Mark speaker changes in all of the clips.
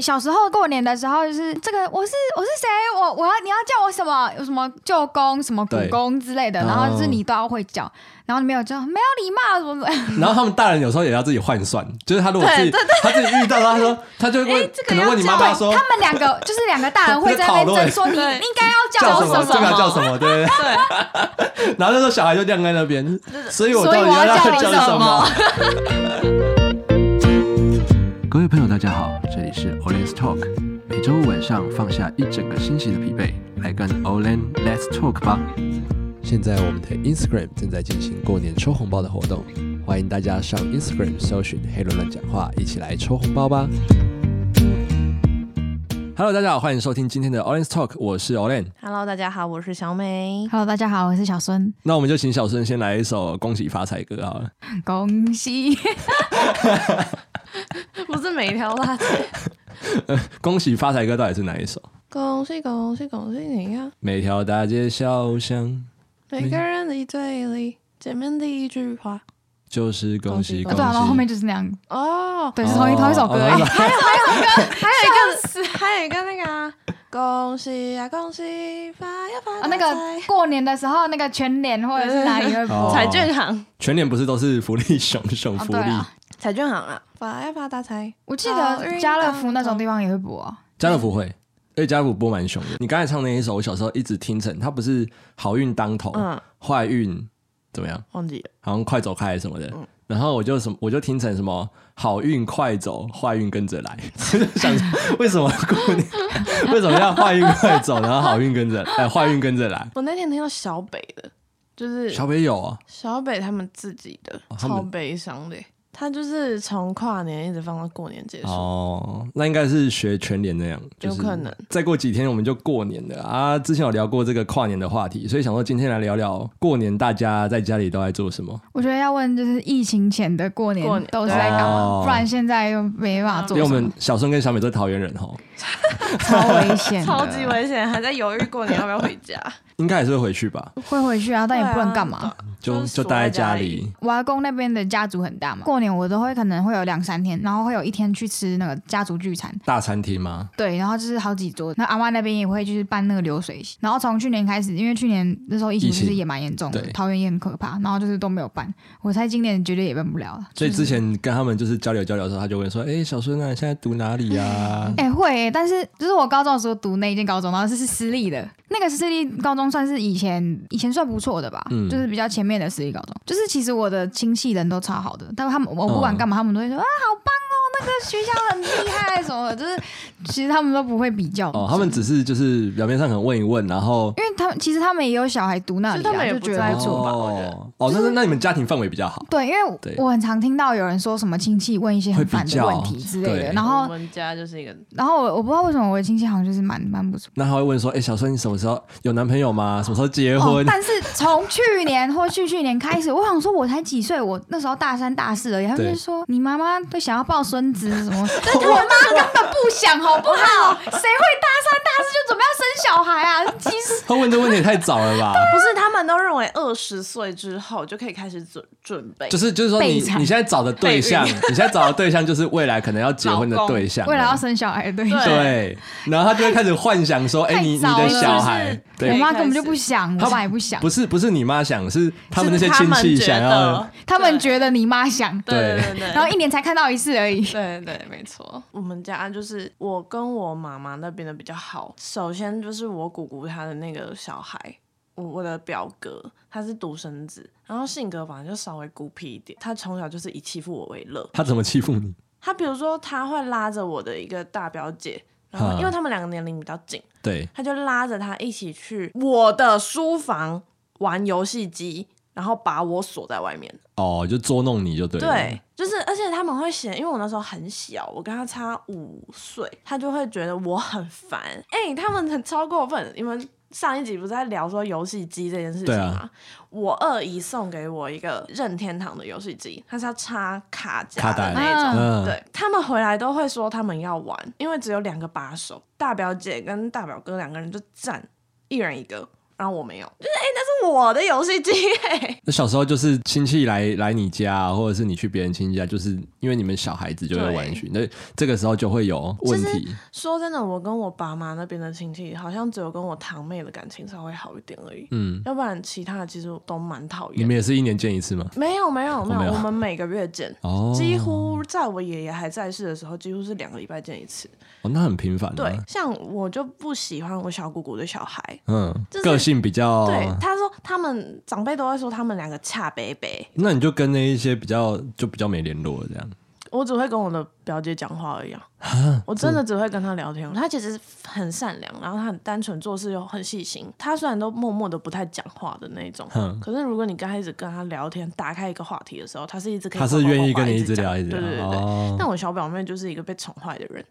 Speaker 1: 小时候过年的时候，就是这个我是我是谁，我我要你要叫我什么？有什么舅公、什么姑公之类的，然后就是你都要会叫。然后你没有叫，没有礼貌什么什么。
Speaker 2: 然后他们大人有时候也要自己换算，就是他如果自己他自己遇到，他说他就会可能问你妈妈说，
Speaker 1: 他们两个 就是两个大人会在那边争说你应该要叫什
Speaker 2: 么，这个叫什么，对不对？然后那时候小孩就晾在那边，所以我到底要叫什么？大家好，这里是 Olen's Talk，每周五晚上放下一整个星期的疲惫，来跟 Olen Let's Talk 吧。现在我们的 Instagram 正在进行过年抽红包的活动，欢迎大家上 Instagram 搜寻“黑轮乱讲话”，一起来抽红包吧！Hello，大家好，欢迎收听今天的 Olen's Talk，我是 Olen。
Speaker 3: Hello，大家好，我是小美。
Speaker 1: Hello，大家好，我是小孙。
Speaker 2: 那我们就请小孙先来一首《恭喜发财歌》好了。
Speaker 1: 恭喜！
Speaker 3: 不是每条大街。
Speaker 2: 恭喜发财歌到底是哪一首？
Speaker 3: 恭喜恭喜恭喜你呀！
Speaker 2: 每条大街小巷。
Speaker 3: 每个人的嘴里见面第一句话
Speaker 2: 就是恭喜恭喜，
Speaker 1: 对啊，然后后面就是那样
Speaker 3: 哦，
Speaker 1: 对，是同一同一首歌，还有还有还有歌，
Speaker 3: 还有一个还有一个那个恭喜啊恭喜发呀发
Speaker 1: 啊，那个过年的时候那个全联或者是哪里会播
Speaker 3: 彩券行，
Speaker 2: 全联不是都是福利熊熊福利
Speaker 3: 彩券行啊，发呀发大财，
Speaker 1: 我记得家乐福那种地方也会播啊，
Speaker 2: 家乐福会。因为家乐福播蛮凶的。你刚才唱那一首，我小时候一直听成，它不是好运当头，嗯坏运、嗯、怎么样？
Speaker 3: 忘记了，
Speaker 2: 好像快走开什么的。嗯、然后我就什么，我就听成什么好运快走，坏运跟着来。我 就想为什么过年 为什么要坏运快走，然后好运跟着，哎，坏运跟着来？
Speaker 3: 我那天听到小北的，就是
Speaker 2: 小北有啊，
Speaker 3: 小北他们自己的，哦、超悲伤的。他就是从跨年一直放到过年结束
Speaker 2: 哦，那应该是学全年那样，
Speaker 3: 有可能。
Speaker 2: 再过几天我们就过年了啊！之前有聊过这个跨年的话题，所以想说今天来聊聊过年大家在家里都在做什么。
Speaker 1: 我觉得要问就是疫情前的过年都是在干嘛，哦、不然现在又没办法做。
Speaker 2: 因为我们小孙跟小美都是桃园人哈，
Speaker 1: 超危险，
Speaker 3: 超级危险，还在犹豫过年要不要回家。
Speaker 2: 应该还是会回去吧，
Speaker 1: 会回去啊，但也不能干嘛，
Speaker 3: 啊、
Speaker 2: 就就待在家里。
Speaker 1: 我阿公那边的家族很大嘛，过年我都会可能会有两三天，然后会有一天去吃那个家族聚餐，
Speaker 2: 大餐厅吗？
Speaker 1: 对，然后就是好几桌。那阿妈那边也会就是办那个流水席，然后从去年开始，因为去年那时候疫情其实也蛮严重的，桃园也很可怕，然后就是都没有办。我猜今年绝对也办不了了。
Speaker 2: 所以之前跟他们就是交流交流的时候，他就会说：“哎、欸，小孙啊，你现在读哪里呀、啊？”
Speaker 1: 哎、欸，会、欸，但是就是我高中的时候读那一间高中，然后是是私立的，那个私立高中算是以前。以前算不错的吧，嗯、就是比较前面的私立高中，就是其实我的亲戚人都超好的，但是他们我不管干嘛，他们都会说、嗯、啊好棒哦，那个学校很厉害什么。的，就是其实他们都不会比较。
Speaker 2: 哦，他们只是就是表面上可能问一问，然后因为
Speaker 1: 他们其实他们也有小孩读那里、啊，他们也就觉得不错吧。
Speaker 2: 哦，哦，那那你们家庭氛围比较好。
Speaker 1: 对，因为我很常听到有人说什么亲戚问一些很烦的问题之类的，然后
Speaker 3: 我们家就是一个，
Speaker 1: 然后我我不知道为什么我的亲戚好像就是蛮蛮不错。
Speaker 2: 那他会问说，哎、欸，小孙你什么时候有男朋友吗？什么时候结婚？哦、
Speaker 1: 但是。从去年或去去年开始，我想说，我才几岁，我那时候大三大四而已。他们就说，你妈妈都想要抱孙子什么？但我妈根本不想，好不好？谁会大三大四就准备要生小孩啊？其实
Speaker 2: 他问这问题也太早了吧？
Speaker 3: 不是，他们都认为二十岁之后就可以开始准准备。
Speaker 2: 就是就是说，你你现在找的对象，你现在找的对象就是未来可能要结婚的 对象，
Speaker 1: 未来要生小孩的对象。
Speaker 2: 对，然后他就会开始幻想说，哎，你你的小孩，
Speaker 1: 我妈根本就不想，我爸也不想，
Speaker 2: 不是。不是你妈想，是他们那些亲戚想要。
Speaker 1: 他们觉得你妈想，
Speaker 3: 对对对，
Speaker 1: 然后一年才看到一次而已。
Speaker 3: 对对，没错。我们家就是我跟我妈妈那边的比较好。首先就是我姑姑她的那个小孩，我我的表哥他是独生子，然后性格反正就稍微孤僻一点。他从小就是以欺负我为乐。
Speaker 2: 他怎么欺负你？
Speaker 3: 他比如说他会拉着我的一个大表姐。然后因为他们两个年龄比较近，
Speaker 2: 对，
Speaker 3: 他就拉着他一起去我的书房玩游戏机，然后把我锁在外面。
Speaker 2: 哦，就捉弄你就对了。
Speaker 3: 对，就是而且他们会嫌，因为我那时候很小，我跟他差五岁，他就会觉得我很烦。哎，他们很超过分，你们。上一集不是在聊说游戏机这件事情吗？啊、我二姨送给我一个任天堂的游戏机，它是要插卡夹的那种。嗯、对，他们回来都会说他们要玩，因为只有两个把手，大表姐跟大表哥两个人就站一人一个，然后我没有，就是哎、欸，那是我的游戏机哎。
Speaker 2: 那小时候就是亲戚来来你家，或者是你去别人亲戚家，就是因为你们小孩子就会玩具，那这个时候就会有问题。
Speaker 3: 说真的，我跟我爸妈那边的亲戚，好像只有跟我堂妹的感情稍微好一点而已。嗯，要不然其他的其实都蛮讨厌。
Speaker 2: 你们也是一年见一次吗？
Speaker 3: 没有没有没有，我们每个月见。哦，几乎在我爷爷还在世的时候，几乎是两个礼拜见一次。
Speaker 2: 哦，那很频繁。
Speaker 3: 对，像我就不喜欢我小姑姑的小孩。
Speaker 2: 嗯，个性比较。
Speaker 3: 对，他说他们长辈都会说他们两个恰北北。
Speaker 2: 那你就跟那一些比较就比较没联络这样。
Speaker 3: 我只会跟我的表姐讲话而已啊，我真的只会跟她聊天。她其实很善良，然后她很单纯，做事又很细心。她虽然都默默的不太讲话的那种，可是如果你刚开始跟她聊天，打开一个话题的时候，她是一直可以，她
Speaker 2: 是愿意跟你一直聊，一直聊。
Speaker 3: 对对对对。但我小表妹就是一个被宠坏的人，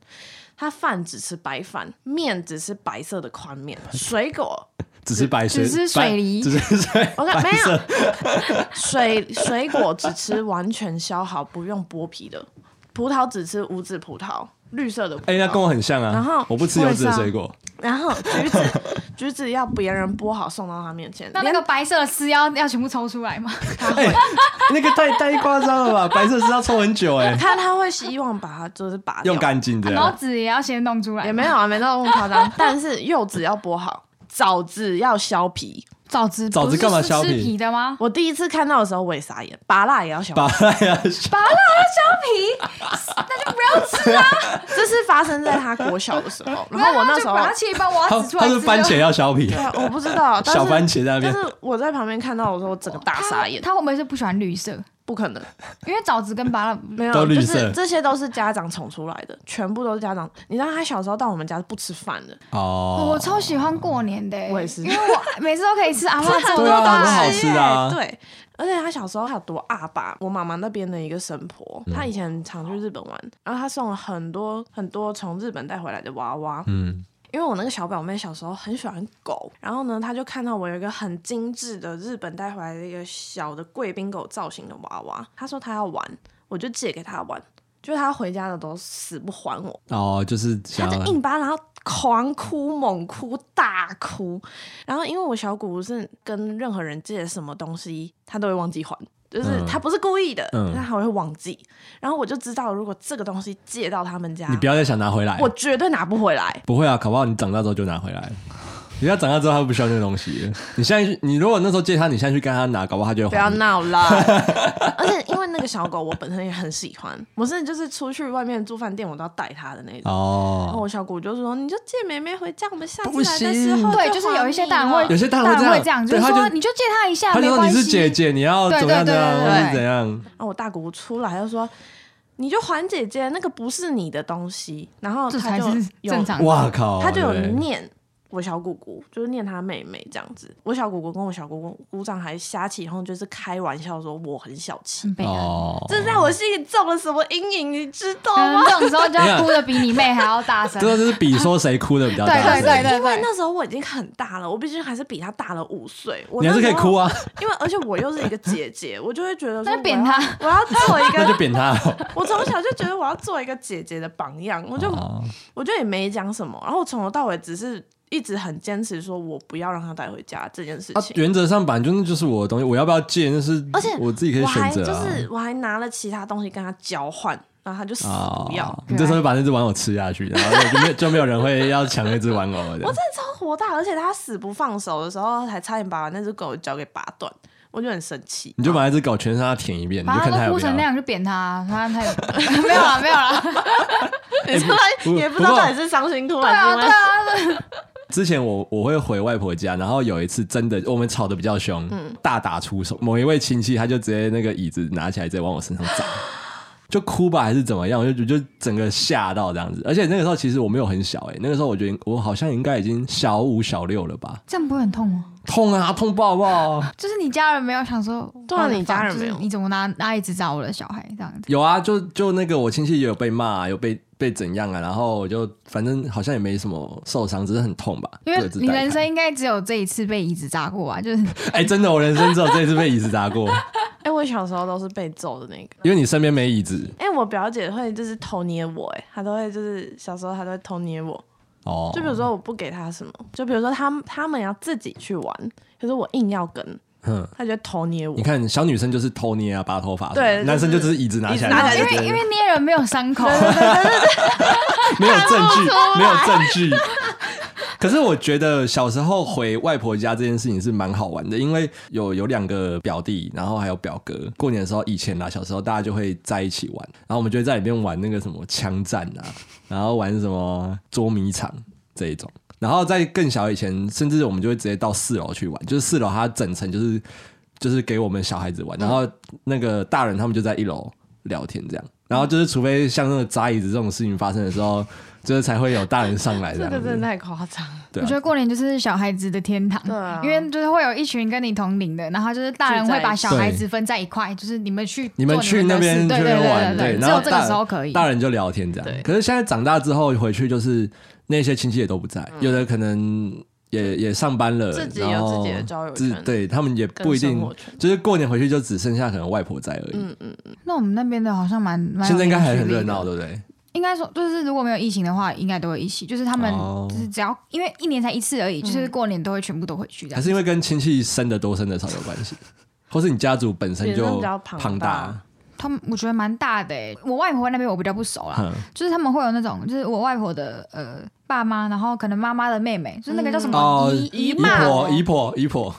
Speaker 3: 她饭只吃白饭，面只吃白色的宽面，水果。
Speaker 2: 只吃白水，
Speaker 1: 只吃水梨，
Speaker 2: 只是水。
Speaker 3: 我看没有 水水果，只吃完全削好不用剥皮的葡萄，只吃无籽葡萄，绿色的葡萄。
Speaker 2: 哎，那跟我很像啊。然后我不吃有籽的水果。
Speaker 3: 然后橘子，橘子要别人剥好送到他面前。
Speaker 1: 那那个白色的丝要要全部抽出来吗？
Speaker 3: 他 会，
Speaker 2: 那个太太夸张了吧？白色丝要抽很久哎。
Speaker 3: 他他会希望把它就是拔
Speaker 2: 用干净的。
Speaker 1: 然后籽也要先弄出来。
Speaker 3: 也没有啊，没那么夸张。但是柚子要剥好。枣子要削皮，
Speaker 1: 枣子
Speaker 2: 枣子干嘛削皮？
Speaker 1: 皮的吗？
Speaker 3: 我第一次看到的时候我也傻眼，芭辣也要削，
Speaker 2: 芭乐要削，
Speaker 1: 芭乐要削皮，那就不要吃啊！
Speaker 3: 这是发生在他国小的时候，然后我那时候
Speaker 1: 把它切一半，挖籽出来。
Speaker 2: 他是番茄要削皮，
Speaker 3: 对啊，我不知道，
Speaker 2: 小番茄在那边。
Speaker 3: 但是我在旁边看到的时候，我整个大傻眼。
Speaker 1: 他会不会是不喜欢绿色？
Speaker 3: 不可能，
Speaker 1: 因为枣子跟芭乐
Speaker 3: 没有，就是这些都是家长宠出来的，全部都是家长。你知道他小时候到我们家是不吃饭的
Speaker 2: 哦。
Speaker 1: 我超喜欢过年的，
Speaker 3: 我也是，
Speaker 1: 因为我每次都可以吃阿嬷做的
Speaker 2: 东西，好吃啊。
Speaker 3: 对，而且他小时候还有多阿爸，我妈妈那边的一个神婆，她以前常去日本玩，然后她送了很多很多从日本带回来的娃娃，嗯。因为我那个小表妹小时候很喜欢狗，然后呢，她就看到我有一个很精致的日本带回来的一个小的贵宾狗造型的娃娃，她说她要玩，我就借给她玩，就是她回家的都死不还我。
Speaker 2: 哦，就是
Speaker 3: 她就硬巴，然后狂哭猛哭大哭，然后因为我小姑姑是跟任何人借什么东西，她都会忘记还。就是他不是故意的，嗯、但他会忘记。然后我就知道，如果这个东西借到他们家，
Speaker 2: 你不要再想拿回来，
Speaker 3: 我绝对拿不回来。
Speaker 2: 不会啊，搞不好你长大之后就拿回来。你要长大之后，他不需要那个东西。你现在去，你如果那时候借他，你现在去跟他拿，搞不好他就会。
Speaker 3: 不要闹了。而且因为那个小狗，我本身也很喜欢。我是就是出去外面住饭店，我都要带它的那种。哦。然后我小姑就是说，你就借妹妹回家，我们下次来的时候。
Speaker 1: 对，就是有一些大人会，
Speaker 2: 有些大人会
Speaker 1: 这样，就是说你就借他一下，
Speaker 2: 他就说你是姐姐，你要怎么样怎样，或是怎样。
Speaker 3: 然后我大姑姑出来就说，你就还姐姐，那个不是你的东西。然后他就
Speaker 1: 正常，
Speaker 2: 哇靠，
Speaker 3: 他就有念。我小姑姑就是念她妹妹这样子，我小姑姑跟我小姑姑姑丈还瞎起哄，就是开玩笑说我很小气，
Speaker 2: 哦，
Speaker 3: 这在我心里种了什么阴影，你知道吗？
Speaker 1: 这种时候就要哭的比你妹还要大声，
Speaker 2: 这就是比说谁哭的比较大声。
Speaker 1: 对对对，
Speaker 3: 因为那时候我已经很大了，我毕竟还是比她大了五岁，
Speaker 2: 你还是可以哭啊。
Speaker 3: 因为而且我又是一个姐姐，我就会觉得说，
Speaker 1: 扁她，
Speaker 3: 我要做一个，
Speaker 2: 那就扁她。
Speaker 3: 我从小就觉得我要做一个姐姐的榜样，我就我就也没讲什么，然后从头到尾只是。一直很坚持说，我不要让他带回家这件事情。啊、
Speaker 2: 原则上，本来就那就是我的东西，我要不要借那是，而且我自己可以选择、啊。
Speaker 3: 就是我还拿了其他东西跟他交换，然后他就死不要。哦、
Speaker 2: 你这时候就把那只玩偶吃下去，然后就没有就没有人会要抢那只玩偶。我
Speaker 3: 真的超火大，而且他死不放手的时候，还差点把那只狗脚给拔断，我就很生气。
Speaker 2: 你就把那只狗全身让它舔一遍，你就看它哭
Speaker 1: 成那样就扁它，他他 没有了没有了。
Speaker 3: 你说他也不知道到底是伤心哭还是
Speaker 1: 对啊对啊。
Speaker 2: 之前我我会回外婆家，然后有一次真的我们吵得比较凶，嗯、大打出手。某一位亲戚他就直接那个椅子拿起来直接往我身上砸，就哭吧还是怎么样，我就就整个吓到这样子。而且那个时候其实我没有很小哎、欸，那个时候我觉得我好像应该已经小五小六了吧。
Speaker 1: 这样不会很痛吗？
Speaker 2: 痛啊，痛爆爆！
Speaker 1: 就是你家人没有想说，
Speaker 3: 对啊，你家人没有，
Speaker 1: 你怎么拿拿椅子砸我的小孩这样子？
Speaker 2: 有啊，就就那个我亲戚也有被骂，有被。被怎样啊？然后我就反正好像也没什么受伤，只是很痛吧。
Speaker 1: 因为你人生应该只有这一次被椅子砸过吧？就是
Speaker 2: 哎、欸，真的，我人生只有这一次被椅子砸过。
Speaker 3: 哎、欸，我小时候都是被揍的那个，
Speaker 2: 因为你身边没椅子。
Speaker 3: 哎、欸，我表姐会就是偷捏我，哎，她都会就是小时候她都会偷捏我。
Speaker 2: 哦，
Speaker 3: 就比如说我不给他什么，就比如说他们他们要自己去玩，可是我硬要跟。他就偷捏我。
Speaker 2: 你看，小女生就是偷捏啊，拔头发。
Speaker 3: 对，
Speaker 2: 男生就只是椅子拿起来。
Speaker 1: 因为因为捏人没有伤口，
Speaker 2: 没有证据，没有证据。可是我觉得小时候回外婆家这件事情是蛮好玩的，因为有有两个表弟，然后还有表哥。过年的时候，以前啦，小时候大家就会在一起玩，然后我们就会在里面玩那个什么枪战啊，然后玩什么捉迷藏这一种。然后在更小以前，甚至我们就会直接到四楼去玩，就是四楼它整层就是就是给我们小孩子玩，然后那个大人他们就在一楼聊天这样，然后就是除非像那个砸椅子这种事情发生的时候，就是才会有大人上来这样。
Speaker 3: 这个真的太夸张。
Speaker 2: 对啊，
Speaker 1: 我觉得过年就是小孩子的天堂，
Speaker 3: 对啊，
Speaker 1: 因为就是会有一群跟你同龄的，然后就是大人会把小孩子分在一块，就是你们去
Speaker 2: 你们去那边去玩，对，
Speaker 1: 只有这个时候可以，
Speaker 2: 大人就聊天这样。可是现在长大之后回去就是。那些亲戚也都不在，嗯、有的可能也也上班了，
Speaker 3: 自己有自己的交友圈，
Speaker 2: 对他们也不一定，就是过年回去就只剩下可能外婆在而已。嗯嗯嗯。
Speaker 1: 那我们那边的好像蛮蛮，
Speaker 2: 现在应该还很热闹，对不对？
Speaker 1: 应该说，就是如果没有疫情的话，应该都会一起。就是他们就是只要、哦、因为一年才一次而已，就是过年都会全部都回去。还
Speaker 2: 是因为跟亲戚生的多生的少有关系，或是你家族本身就庞大？
Speaker 1: 他们我觉得蛮大的诶，我外婆那边我比较不熟啦，嗯、就是他们会有那种，就是我外婆的呃爸妈，然后可能妈妈的妹妹，就是那个叫什么姨姨
Speaker 2: 妈。姨婆姨婆，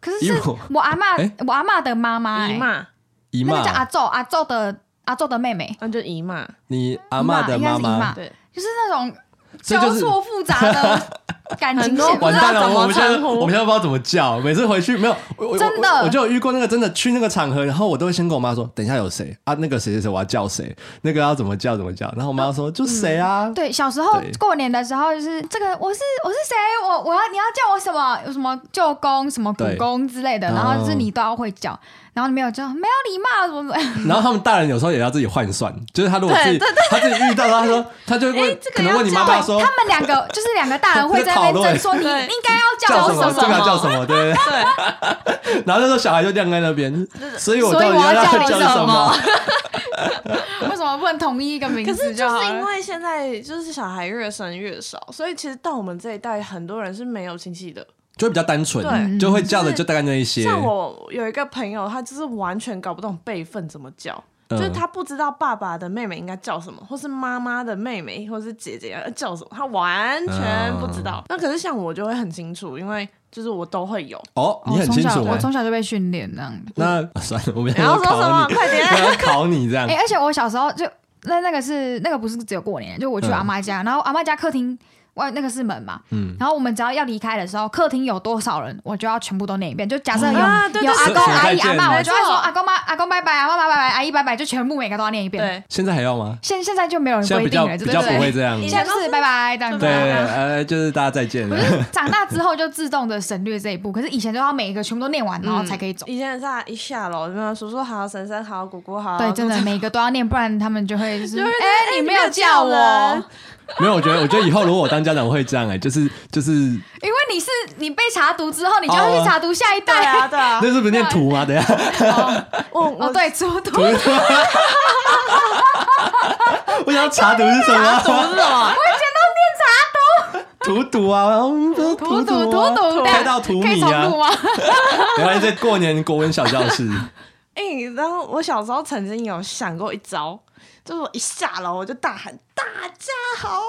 Speaker 1: 可是是我阿妈、欸、我阿妈的妈妈
Speaker 3: 姨妈。
Speaker 2: 姨妈，
Speaker 1: 那个叫阿祖阿祖的阿祖的妹妹，
Speaker 3: 那就姨妈，
Speaker 2: 你阿妈的妈妈，
Speaker 1: 对，就是那种交错复杂的。感情线
Speaker 2: 完蛋了，我们现在我们现在不知道怎么叫。每次回去没有，
Speaker 1: 真的，
Speaker 2: 我就有遇过那个真的去那个场合，然后我都会先跟我妈说，等一下有谁啊？那个谁谁谁我要叫谁？那个要怎么叫怎么叫？然后我妈说就谁啊？
Speaker 1: 对，小时候过年的时候就是这个，我是我是谁？我我要你要叫我什么？有什么舅公什么姑公之类的，然后就是你都要会叫。然后你没有叫，没有礼貌，怎么怎么？
Speaker 2: 然后他们大人有时候也要自己换算，就是他如果自己他自己遇到，他说他就会问，可能问你妈妈说，
Speaker 1: 他们两个就是两个大人会在那边争说，你应该要叫什么？
Speaker 2: 这个要叫什么？对对对。然后那时候小孩就晾在那边，所以我
Speaker 1: 所以我要叫你什么？
Speaker 2: 为
Speaker 1: 什么不能同一一个名字？
Speaker 3: 可是就是因为现在就是小孩越生越少，所以其实到我们这一代，很多人是没有亲戚的。
Speaker 2: 就会比较单纯，对就会叫的就大概那一些。
Speaker 3: 像我有一个朋友，他就是完全搞不懂辈分怎么叫，嗯、就是他不知道爸爸的妹妹应该叫什么，或是妈妈的妹妹或是姐姐要叫什么，他完全不知道。嗯、那可是像我就会很清楚，因为就是我都会有。
Speaker 2: 哦，你很清楚，
Speaker 1: 我从小就被训练这样。
Speaker 2: 那、啊、算了，我们
Speaker 3: 要说什么？快点，
Speaker 2: 要考你这样。
Speaker 1: 哎、欸，而且我小时候就那那个是那个不是只有过年，就我去阿妈家，嗯、然后阿妈家客厅。外那个是门嘛，嗯，然后我们只要要离开的时候，客厅有多少人，我就要全部都念一遍。就假设有有阿公阿姨阿妈，我就会说阿公妈阿公拜拜，阿妈拜拜，阿姨拜拜，就全部每个都要念一遍。
Speaker 3: 对，
Speaker 2: 现在还要吗？
Speaker 1: 现现在就没有人规定了，
Speaker 2: 比较不会这样。
Speaker 1: 以前是拜拜这样子。
Speaker 2: 对，呃，就是大家再见。
Speaker 1: 可是长大之后就自动的省略这一步，可是以前都要每一个全部都念完，然后才可以走。
Speaker 3: 以前是一下楼，什么叔叔好，婶婶好，姑姑好。
Speaker 1: 对，真的每个都要念，不然他们就会就是哎，你没有叫我。
Speaker 2: 没有，我觉得，我觉得以后如果我当家长，我会这样哎，就是就是，因
Speaker 1: 为你是你被查毒之后，你就要去查毒下一代。
Speaker 3: 啊，对啊，
Speaker 2: 那是不是念土吗？等下，
Speaker 1: 哦哦，对，猪毒，
Speaker 2: 我想要查毒是什么？
Speaker 3: 毒是什么？
Speaker 1: 我以前都念查毒，
Speaker 2: 荼毒啊，
Speaker 1: 荼毒荼毒，
Speaker 2: 开到土米啊，原来在过年国文小教室。
Speaker 3: 哎，然后我小时候曾经有想过一招。就是我一下楼我就大喊大家好，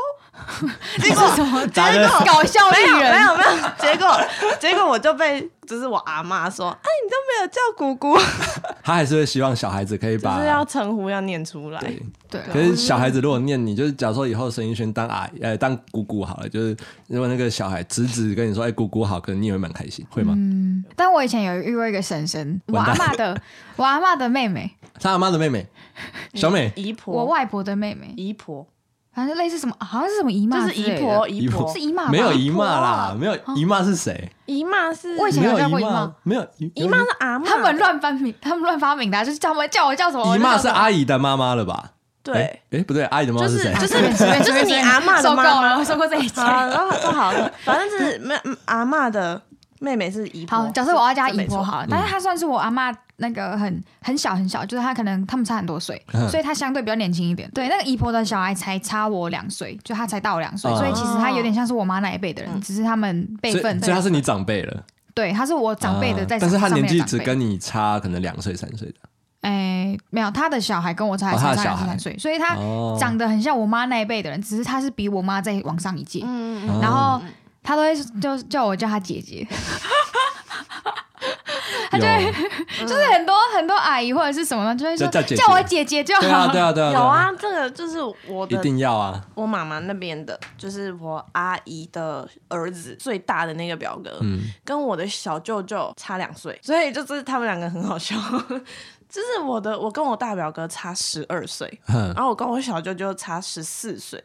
Speaker 3: 结果什么？结果
Speaker 1: 搞笑艺人。
Speaker 3: 没有没有，结果 结果我就被就是我阿妈说，哎，你都没有叫姑姑。
Speaker 2: 他还是会希望小孩子可以把
Speaker 3: 就是要称呼要念出来。
Speaker 1: 对，
Speaker 2: 可是小孩子如果念你，就是假如说以后沈一轩当阿姨呃当姑姑好了，就是如果那个小孩侄子跟你说哎姑姑好，可能你也会蛮开心，会吗？
Speaker 1: 嗯，但我以前有遇过一个婶婶，我阿妈的我阿妈的妹妹，
Speaker 2: 他阿妈的妹妹。小美，
Speaker 3: 姨婆，
Speaker 1: 我外婆的妹妹，
Speaker 3: 姨婆，
Speaker 1: 反正类似什么，好像是什么姨妈，
Speaker 3: 就是姨婆，姨婆。
Speaker 1: 是姨妈，
Speaker 2: 没有姨妈啦，没有姨妈是谁？
Speaker 3: 姨妈是，
Speaker 1: 我以前有叫过姨妈，
Speaker 2: 没有
Speaker 3: 姨妈是阿妈，
Speaker 1: 他们乱发明，他们乱发明的，就是叫我叫我叫什么？
Speaker 2: 姨妈是阿姨的妈妈了吧？
Speaker 3: 对，
Speaker 2: 哎，不对，阿姨的妈妈是谁？
Speaker 3: 就是就是你阿妈的妈妈，
Speaker 1: 我说过这一句，
Speaker 3: 然后说好了，反正就是没阿妈的妹妹是姨婆。
Speaker 1: 好，假设我要加姨婆好了，但是她算是我阿妈那个很很小很小，就是她可能他们差很多岁，嗯、所以她相对比较年轻一点。对，那个姨婆的小孩才差我两岁，就她才大我两岁，嗯、所以其实她有点像是我妈那一辈的人，嗯、只是他们辈分。
Speaker 2: 所以她是你长辈了。
Speaker 1: 对，她是我长辈的在、啊，
Speaker 2: 但是她年纪只跟你差可能两岁三岁的。
Speaker 1: 哎，没有，他的小孩跟我差差两三岁，所以他长得很像我妈那一辈的人，只是他是比我妈再往上一届。嗯嗯，然后他都会就叫我叫他姐姐，他就会 就是很多很多阿姨或者是什么，就会说叫我姐姐就好。
Speaker 2: 对啊对啊对啊，
Speaker 3: 有啊，这个就是我的
Speaker 2: 一定要啊，
Speaker 3: 我妈妈那边的，就是我阿姨的儿子最大的那个表哥，跟我的小舅舅差两岁，所以就是他们两个很好笑。就是我的，我跟我大表哥差十二岁，然后我跟我小舅舅差十四岁，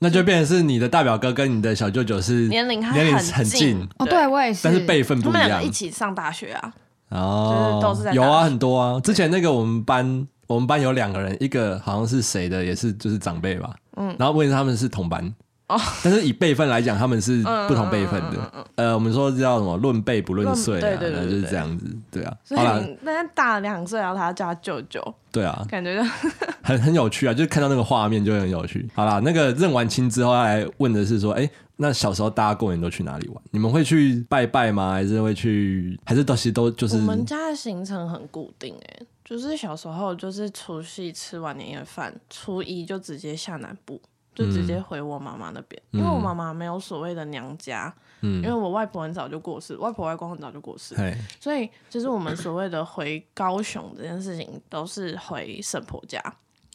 Speaker 2: 那就变成是你的大表哥跟你的小舅舅是
Speaker 3: 年龄
Speaker 2: 年龄很近
Speaker 1: 哦，对我也是，
Speaker 2: 但是辈分不一样，
Speaker 3: 他们两个一起上大学啊，
Speaker 2: 哦，都是有啊，很多啊，之前那个我们班，我们班有两个人，一个好像是谁的，也是就是长辈吧，嗯，然后问他们是同班。哦，但是以辈分来讲，他们是不同辈分的。嗯嗯嗯嗯、呃，我们说叫什么“论辈不论岁”啊，对对对对对，就是这样子，对啊。
Speaker 3: 所以那大两岁，然后他叫他舅舅，
Speaker 2: 对啊，
Speaker 3: 感觉就
Speaker 2: 很很有趣啊，就是看到那个画面就很有趣。好啦，那个认完亲之后要来问的是说，哎、欸，那小时候大家过年都去哪里玩？你们会去拜拜吗？还是会去？还是都其实都就是？我
Speaker 3: 们家的行程很固定、欸，哎，就是小时候就是除夕吃完年夜饭，初一就直接下南部。就直接回我妈妈那边，嗯、因为我妈妈没有所谓的娘家，嗯、因为我外婆很早就过世，外婆外公很早就过世，嘿。所以就是我们所谓的回高雄这件事情都是回婶婆家。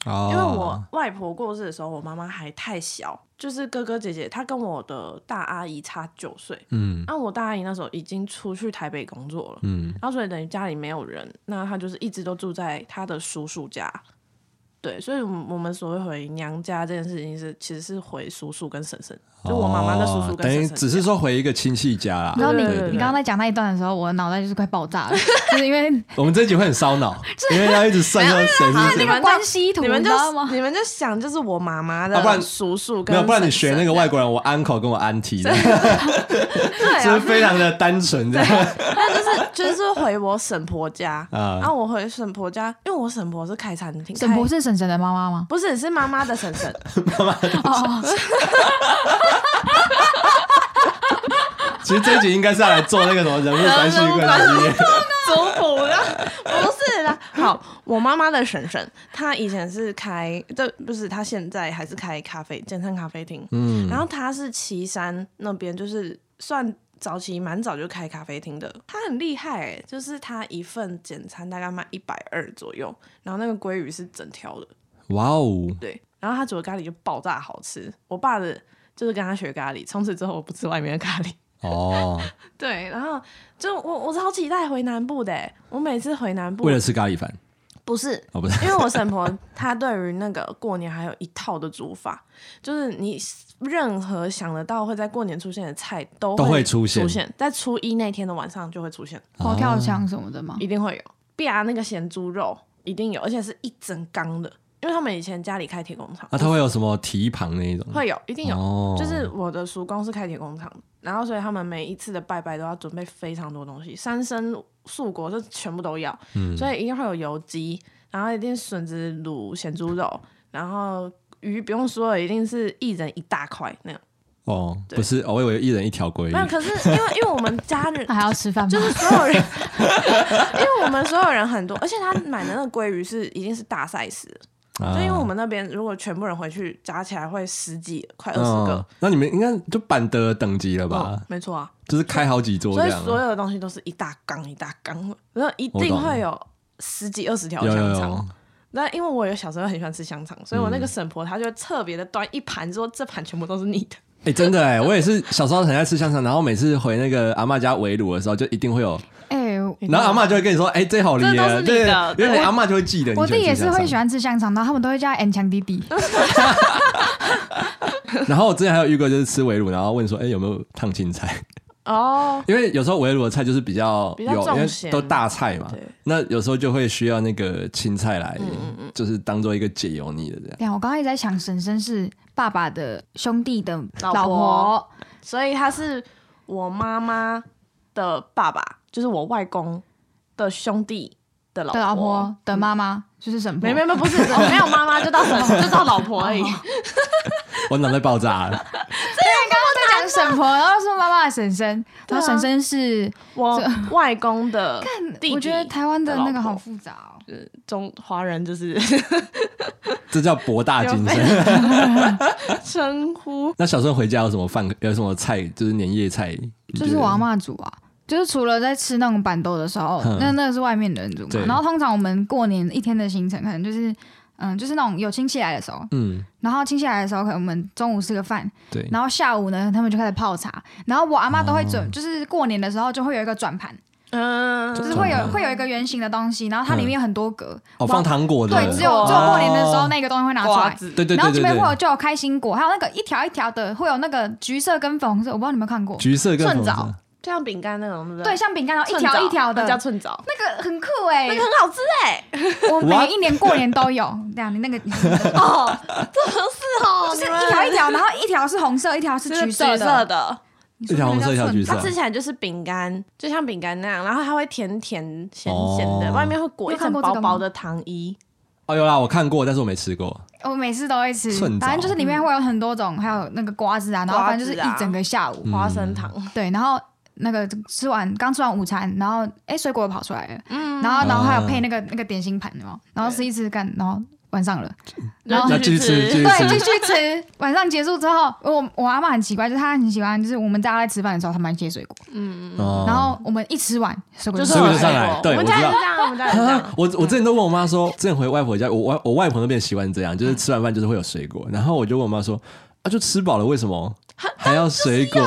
Speaker 3: 哦、因为我外婆过世的时候，我妈妈还太小，就是哥哥姐姐，她跟我的大阿姨差九岁，嗯，那我大阿姨那时候已经出去台北工作了，嗯，然后所以等于家里没有人，那她就是一直都住在她的叔叔家。对，所以，我们所谓回娘家这件事情是，其实是回叔叔跟婶婶，就我妈妈的叔叔跟婶婶。等于
Speaker 2: 只是说回一个亲戚家啦。
Speaker 1: 然后你你刚刚在讲那一段的时候，我的脑袋就是快爆炸了，就是因为
Speaker 2: 我们这一集会很烧脑，因为要一直算到谁是谁。
Speaker 1: 你们关系图，
Speaker 3: 你们就你们就想，就是我妈妈的叔叔跟没
Speaker 2: 有，不然你学那个外国人，我 uncle 跟我 auntie，就是非常的单纯这样。
Speaker 3: 那就是就是回我婶婆家啊，然后我回婶婆家，因为我婶婆是开餐厅，
Speaker 1: 婶婆是婶。婶婶的妈妈吗？
Speaker 3: 不是，是妈妈的婶婶。
Speaker 2: 妈妈的婶婶。其实这一集应该是要来做那个什么人物关系关系
Speaker 3: 族谱的，不是啦。好，我妈妈的婶婶，她以前是开，这不是她现在还是开咖啡，简称咖啡厅。嗯，然后她是岐山那边，就是算。早期蛮早就开咖啡厅的，他很厉害哎，就是他一份简餐大概卖一百二左右，然后那个鲑鱼是整条的，
Speaker 2: 哇哦，
Speaker 3: 对，然后他煮的咖喱就爆炸好吃，我爸的就是跟他学咖喱，从此之后我不吃外面的咖喱哦，对，然后就我我超期待回南部的，我每次回南部
Speaker 2: 为了吃咖喱饭。
Speaker 3: 不是，哦、不是，因为我婶婆她对于那个过年还有一套的煮法，就是你任何想得到会在过年出现的菜都会出现，出现在初一那天的晚上就会出现，
Speaker 1: 佛跳墙什么的吗？
Speaker 3: 一定会有，必啊那个咸猪肉一定有，而且是一整缸的，因为他们以前家里开铁工厂，
Speaker 2: 那他会有什么蹄膀那一种？
Speaker 3: 会有，一定有，哦、就是我的叔公是开铁工厂，然后所以他们每一次的拜拜都要准备非常多东西，三牲。素果就全部都要，嗯、所以一定会有油鸡，然后一定笋子卤咸猪肉，然后鱼不用说了，一定是一人一大块那样。
Speaker 2: 哦，对不是，我以为一人一条鲑鱼。
Speaker 3: 没有，可是因为因为我们家人
Speaker 1: 还要吃饭，
Speaker 3: 就是所有人，因为我们所有人很多，而且他买的那个鲑鱼是一定是大 size 的。就因为我们那边如果全部人回去加起来会十几快二十个，嗯，那
Speaker 2: 你们应该就板德等级了吧？
Speaker 3: 嗯、没错啊，
Speaker 2: 就是开好几桌，
Speaker 3: 所以所有的东西都是一大缸一大缸，然后一定会有十几二十条香肠。那因为我有小时候很喜欢吃香肠，所以我那个婶婆她就特别的端一盘，说这盘全部都是你的。
Speaker 2: 哎、欸，真的哎，我也是小时候很爱吃香肠，然后每次回那个阿嬷家围炉的时候，就一定会有。然后阿嬷就会跟你说：“哎，这好厉害！”对，因为阿嬷就会记得。
Speaker 1: 我弟也是会喜欢吃香肠，然后他们都会叫 N 强弟弟。
Speaker 2: 然后我之前还有遇过，就是吃围炉，然后问说：“哎，有没有烫青菜？”哦，因为有时候围炉的菜就是比较有，因为都大菜嘛。那有时候就会需要那个青菜来，就是当做一个解油腻的这样。
Speaker 1: 对，我刚刚一直在想，婶婶是爸爸的兄弟的老婆，
Speaker 3: 所以他是我妈妈。的爸爸，就是我外公的兄弟的老婆
Speaker 1: 的老婆的妈妈，就是婶婆。
Speaker 3: 没没没，不是，没有妈妈就到婶婆，就到老婆而已。
Speaker 2: 我脑袋爆炸了。
Speaker 1: 刚刚在讲婶婆，然后说妈妈的婶婶，然后婶婶是
Speaker 3: 我外公的弟弟。
Speaker 1: 我觉得台湾的那个好复杂哦。
Speaker 3: 中华人就是，
Speaker 2: 这叫博大精深
Speaker 3: 称呼。
Speaker 2: 那小时候回家有什么饭？有什么菜？就是年夜菜，
Speaker 1: 就是我阿妈煮啊。就是除了在吃那种板豆的时候，那那个是外面的人煮嘛。然后通常我们过年一天的行程，可能就是嗯，就是那种有亲戚来的时候，嗯，然后亲戚来的时候，可能我们中午吃个饭，对，然后下午呢，他们就开始泡茶。然后我阿妈都会准，就是过年的时候就会有一个转盘。嗯，就是会有会有一个圆形的东西，然后它里面有很多格，
Speaker 2: 哦，放糖果的，
Speaker 1: 对，只有只有过年的时候那个东西会拿出来，
Speaker 2: 对对对，
Speaker 1: 然后这边会有就有开心果，还有那个一条一条的，会有那个橘色跟粉红色，我不知道你们看过，
Speaker 2: 橘色跟
Speaker 3: 粉红色，就像饼干那种，对不对？
Speaker 1: 对，像饼干，然后一条一条的。
Speaker 3: 叫寸枣，
Speaker 1: 那个很酷哎，
Speaker 3: 那个很好吃哎，
Speaker 1: 我 每一年过年都有，这样你那个
Speaker 3: 哦，这合适哦，
Speaker 1: 就是一条一条，然后一条是红色，一条是橘色的。
Speaker 2: 一条红色，一条橘色。
Speaker 3: 它吃起来就是饼干，就像饼干那样，然后它会甜甜咸咸的，外面会裹一层薄薄的糖衣。
Speaker 2: 哦，有啦，我看过，但是我没吃过。
Speaker 1: 我每次都会吃，反正就是里面会有很多种，还有那个瓜子啊，然后反正就是一整个下午。
Speaker 3: 花生糖。
Speaker 1: 对，然后那个吃完刚吃完午餐，然后哎水果又跑出来了，嗯，然后然后还有配那个那个点心盘的嘛，然后吃一吃干，然后。晚上了，
Speaker 2: 然后继续吃，对，
Speaker 1: 继续吃。晚上结束之后，我我阿妈很奇怪，就是她很喜欢，就是我们大家在吃饭的时候，她蛮切水果。嗯嗯。然后我们一吃完，水果就
Speaker 2: 水果就上来。对，
Speaker 3: 我们家也是这样，我们家也是这样。
Speaker 2: 我我之前都问我妈说，之前回外婆家，我外我外婆那边习惯这样，就是吃完饭就是会有水果。然后我就问我妈说，啊，就吃饱了，为什么还要水果？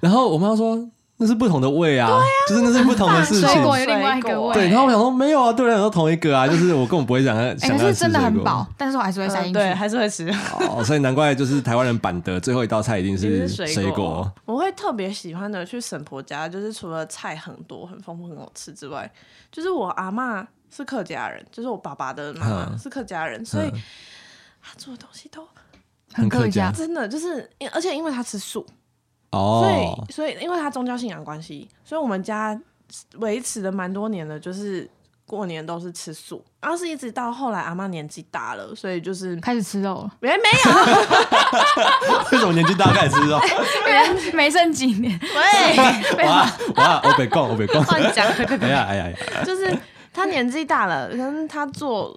Speaker 2: 然后我妈说。那是不同的味啊，就是那是不同的事情。
Speaker 1: 水果有另外一个味。
Speaker 2: 对，然后我想说没有啊，对人都同一个啊，就是我根本不会想要想要吃水果。
Speaker 1: 真的很饱，但是我还是会塞进去，
Speaker 3: 对，还是会吃。
Speaker 2: 哦，所以难怪就是台湾人板的最后一道菜一定是水果。
Speaker 3: 我会特别喜欢的去婶婆家，就是除了菜很多、很丰富、很好吃之外，就是我阿嬷是客家人，就是我爸爸的妈妈是客家人，所以他做的东西都
Speaker 1: 很客家，
Speaker 3: 真的就是，而且因为他吃素。
Speaker 2: 哦，
Speaker 3: 所以所以因为他宗教信仰关系，所以我们家维持了蛮多年的，就是过年都是吃素，然后是一直到后来阿妈年纪大了，所以就是
Speaker 1: 开始吃肉了。
Speaker 3: 没没有？
Speaker 2: 为什么年纪大开始吃肉？
Speaker 1: 因为没剩几年。
Speaker 2: 喂，哇哇，我别讲，我别讲。
Speaker 3: 乱讲。
Speaker 2: 哎呀哎呀，
Speaker 3: 就是他年纪大了，可能他做。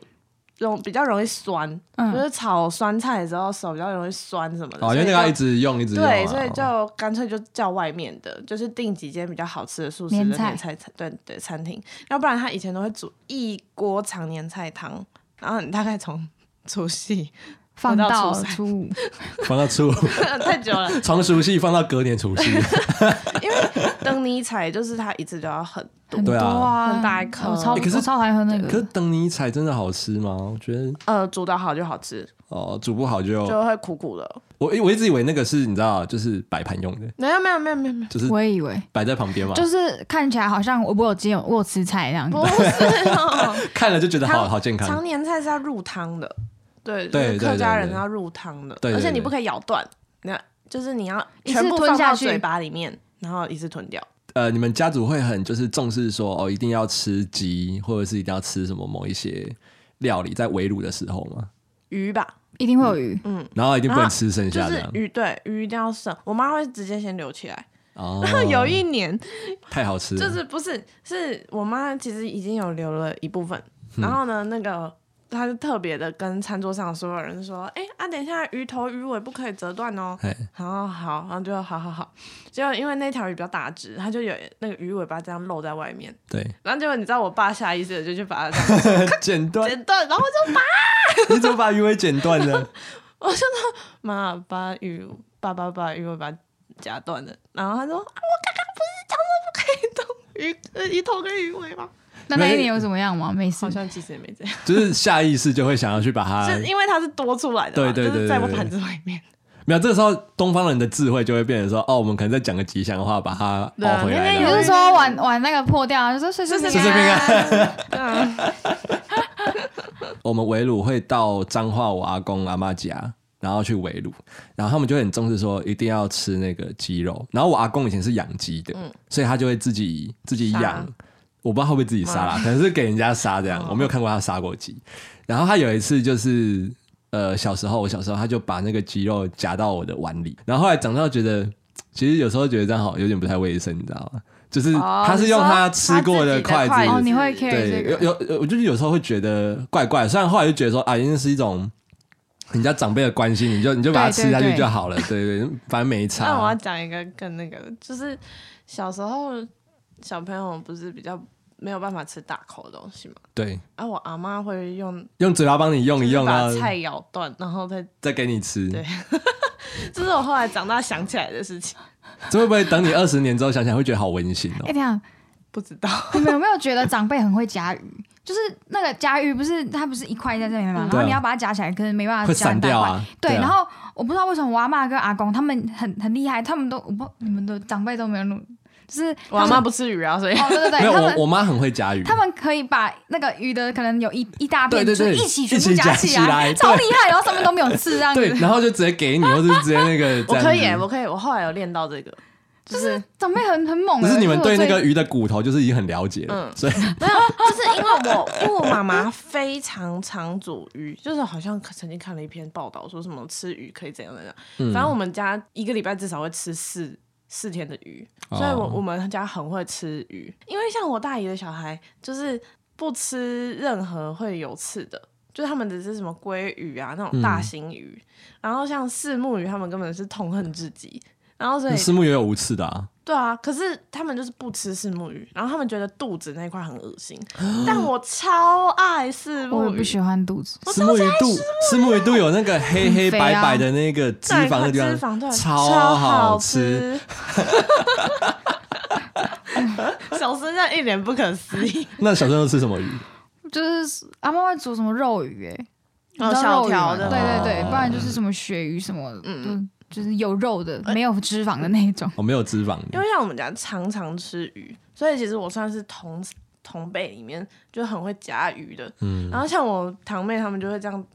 Speaker 3: 容比较容易酸，就是炒酸菜的时候手比较容易酸什么的。
Speaker 2: 哦，因为那个一直用一直用。
Speaker 3: 对，所以就干脆就叫外面的，就是订几间比较好吃的素食的年菜餐，对对餐厅。要不然他以前都会煮一锅长年菜汤，然后你大概从 除夕
Speaker 1: 放到初五，
Speaker 2: 放到初五
Speaker 3: 太久了。
Speaker 2: 从除夕放到隔年除夕，
Speaker 3: 因为灯泥菜就是它一次就要很。
Speaker 2: 对啊，
Speaker 3: 很大一颗，
Speaker 1: 超可是超爱喝那个。
Speaker 2: 可是灯泥菜真的好吃吗？我觉得，
Speaker 3: 呃，煮的好就好吃。
Speaker 2: 哦，煮不好就
Speaker 3: 就会苦苦的。
Speaker 2: 我我一直以为那个是你知道，就是摆盘用的。
Speaker 3: 没有没有没有没有没有，
Speaker 2: 就是
Speaker 1: 我也以为
Speaker 2: 摆在旁边嘛。
Speaker 1: 就是看起来好像我我有今天有我有吃菜那样子。
Speaker 3: 不是，
Speaker 2: 看了就觉得好好健康。
Speaker 3: 常年菜是要入汤的，对对，客家人要入汤的，而且你不可以咬断，那就是你要全部吞下嘴巴里面，然后一次吞掉。
Speaker 2: 呃，你们家族会很就是重视说哦，一定要吃鸡，或者是一定要吃什么某一些料理，在围炉的时候吗？
Speaker 3: 鱼吧，
Speaker 1: 一定会有鱼，
Speaker 3: 嗯，
Speaker 2: 然后一定不能吃剩下的
Speaker 3: 鱼，对，鱼一定要剩。我妈会直接先留起来。哦，然后有一年
Speaker 2: 太好吃了，
Speaker 3: 就是不是是我妈其实已经有留了一部分，然后呢，那个。他就特别的跟餐桌上所有人说：“哎、欸、啊，等一下鱼头鱼尾不可以折断哦。”然后好，然后就好好好。结果因为那条鱼比较大只，它就有那个鱼尾巴这样露在外面。
Speaker 2: 对。
Speaker 3: 然后结果你知道，我爸下意识的就去把它这样
Speaker 2: 剪断，
Speaker 3: 剪断，然后就拔。
Speaker 2: 你怎么把鱼尾剪断了？
Speaker 3: 我就说：“妈，把鱼，爸爸把鱼尾巴夹断了。”然后他说：“啊，我刚刚不是讲说不可以动鱼，鱼头跟鱼尾吗？”
Speaker 1: 那那一年有怎么样吗？没事，
Speaker 3: 好像其实也没这样。
Speaker 2: 就是下意识就会想要去把它，
Speaker 3: 是因为它是多出来的，对对对，在我盘子外面。
Speaker 2: 没有，这个时候东方人的智慧就会变成说，哦，我们可能再讲个吉祥的话，把它包回来。
Speaker 1: 你不是说玩玩那个破掉，就说岁岁岁岁平安。
Speaker 2: 我们围炉会到彰化我阿公阿妈家，然后去围炉，然后他们就很重视说一定要吃那个鸡肉。然后我阿公以前是养鸡的，嗯、所以他就会自己自己养。杀我不知道会不会自己杀啦，可能是给人家杀这样。我没有看过他杀过鸡。然后他有一次就是呃小时候，我小时候他就把那个鸡肉夹到我的碗里，然后后来长大觉得，其实有时候觉得这样好有点不太卫生，你知道吗？就是他是用他吃过的筷子，
Speaker 1: 哦，你会
Speaker 2: 对有有，我就是有时候会觉得怪怪，虽然后来就觉得说啊，因为是一种人家长辈的关心，你就你就把它吃下去就好了，对对，对，反正没差。
Speaker 3: 那我要讲一个更那个，就是小时候小朋友不是比较没有办法吃大口的东西嘛？
Speaker 2: 对。
Speaker 3: 啊，我阿妈会用
Speaker 2: 用嘴巴帮你用一用啊，
Speaker 3: 把菜咬断，然后再
Speaker 2: 再给你吃。
Speaker 3: 对，这是我后来长大想起来的事情。
Speaker 2: 这会不会等你二十年之后想起来会觉得好温馨哦？
Speaker 1: 哎，这样
Speaker 3: 不知道
Speaker 1: 你们有没有觉得长辈很会夹鱼？就是那个夹鱼，不是它不是一块在这里面嘛？然后你要把它夹起来，可是没办法夹
Speaker 2: 散掉啊。
Speaker 1: 对，然后我不知道为什么我阿妈跟阿公他们很很厉害，他们都我不你们的长辈都没有弄，就是
Speaker 3: 我阿嬷不吃鱼啊，所以
Speaker 1: 对对对，
Speaker 2: 没有我我妈很会夹鱼，
Speaker 1: 他们可以把那个鱼的可能有一一大片，
Speaker 2: 对对对，
Speaker 1: 一起全部夹起来，超厉害，然后上面都没有刺，这样子。
Speaker 2: 对，然后就直接给你，或是直接那个。
Speaker 3: 我可以，我可以，我后来有练到这个。
Speaker 1: 就是长辈很很猛，
Speaker 2: 可是你们对那个鱼的骨头就是已经很了解了，嗯，所以
Speaker 3: 没有，就是因为我因为我妈妈非常常煮鱼，就是好像曾经看了一篇报道，说什么吃鱼可以怎样怎样，嗯，反正我们家一个礼拜至少会吃四四天的鱼，所以我我们家很会吃鱼，因为像我大姨的小孩就是不吃任何会有刺的，就是他们只是什么鲑鱼啊那种大型鱼，嗯，然后像四目鱼，他们根本是痛恨至极。然后所以
Speaker 2: 四目鱼也有无刺的啊，
Speaker 3: 对啊，可是他们就是不吃四目鱼，然后他们觉得肚子那块很恶心，但我超爱四 目鱼，
Speaker 1: 我不喜欢肚子，
Speaker 2: 四目鱼肚，四目鱼肚有那个黑黑白白的那个脂肪的地方，超好吃。
Speaker 3: 小孙在一脸不可思议。
Speaker 2: 那小生都吃什么鱼？
Speaker 1: 就是阿妈会煮什么肉鱼，哎，
Speaker 3: 然后小条的，
Speaker 1: 对对对，不然就是什么鳕鱼什么，嗯。就是有肉的，没有脂肪的那一种。
Speaker 2: 哦，没有脂肪。
Speaker 3: 因为像我们家常常吃鱼，所以其实我算是同同辈里面就很会夹鱼的。嗯。然后像我堂妹他们就会这样，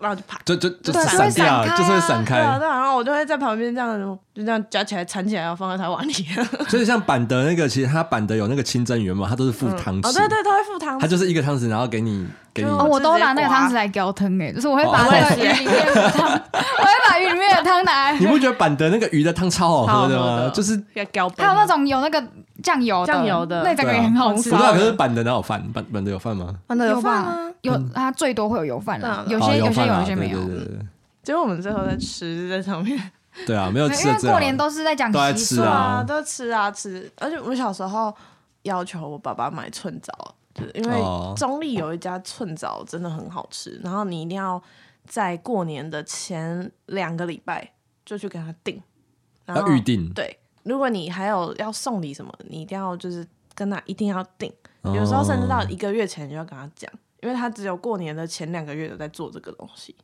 Speaker 3: 然后就啪，
Speaker 2: 就就就散掉，就是会散开。对
Speaker 3: 啊，然后我就会在旁边这样，就这样夹起来缠起来，然后放在他碗里。
Speaker 2: 所以像板德那个，其实他板德有那个清蒸鱼嘛，他都是附汤匙。
Speaker 3: 哦，对对，他会附汤匙。
Speaker 2: 他就是一个汤匙，然后给你。
Speaker 1: 哦，我都拿那个汤匙来舀汤哎，就是我会把那个鱼里面的汤，我会把鱼里面的汤拿来。
Speaker 2: 你不觉得板德那个鱼的汤超好喝的吗？就是
Speaker 3: 要舀，
Speaker 1: 还有那种有那个酱油
Speaker 3: 酱油的，
Speaker 1: 那整个也很好吃。
Speaker 2: 不知道，可是板德哪有饭？板板德有饭吗？
Speaker 3: 板德有饭吗？
Speaker 1: 有，它最多会有油饭的，有些有些有，有些没有。
Speaker 3: 结果我们最后在吃在上面。
Speaker 2: 对啊，没有吃。
Speaker 1: 因为过年都是在讲习俗啊，
Speaker 3: 都吃啊吃。而且我小时候要求我爸爸买寸枣。对，因为中立有一家寸枣真的很好吃，然后你一定要在过年的前两个礼拜就去给他订，然后
Speaker 2: 要预定。
Speaker 3: 对，如果你还有要送礼什么，你一定要就是跟他一定要订，有时候甚至到一个月前就要跟他讲，因为他只有过年的前两个月有在做这个东西。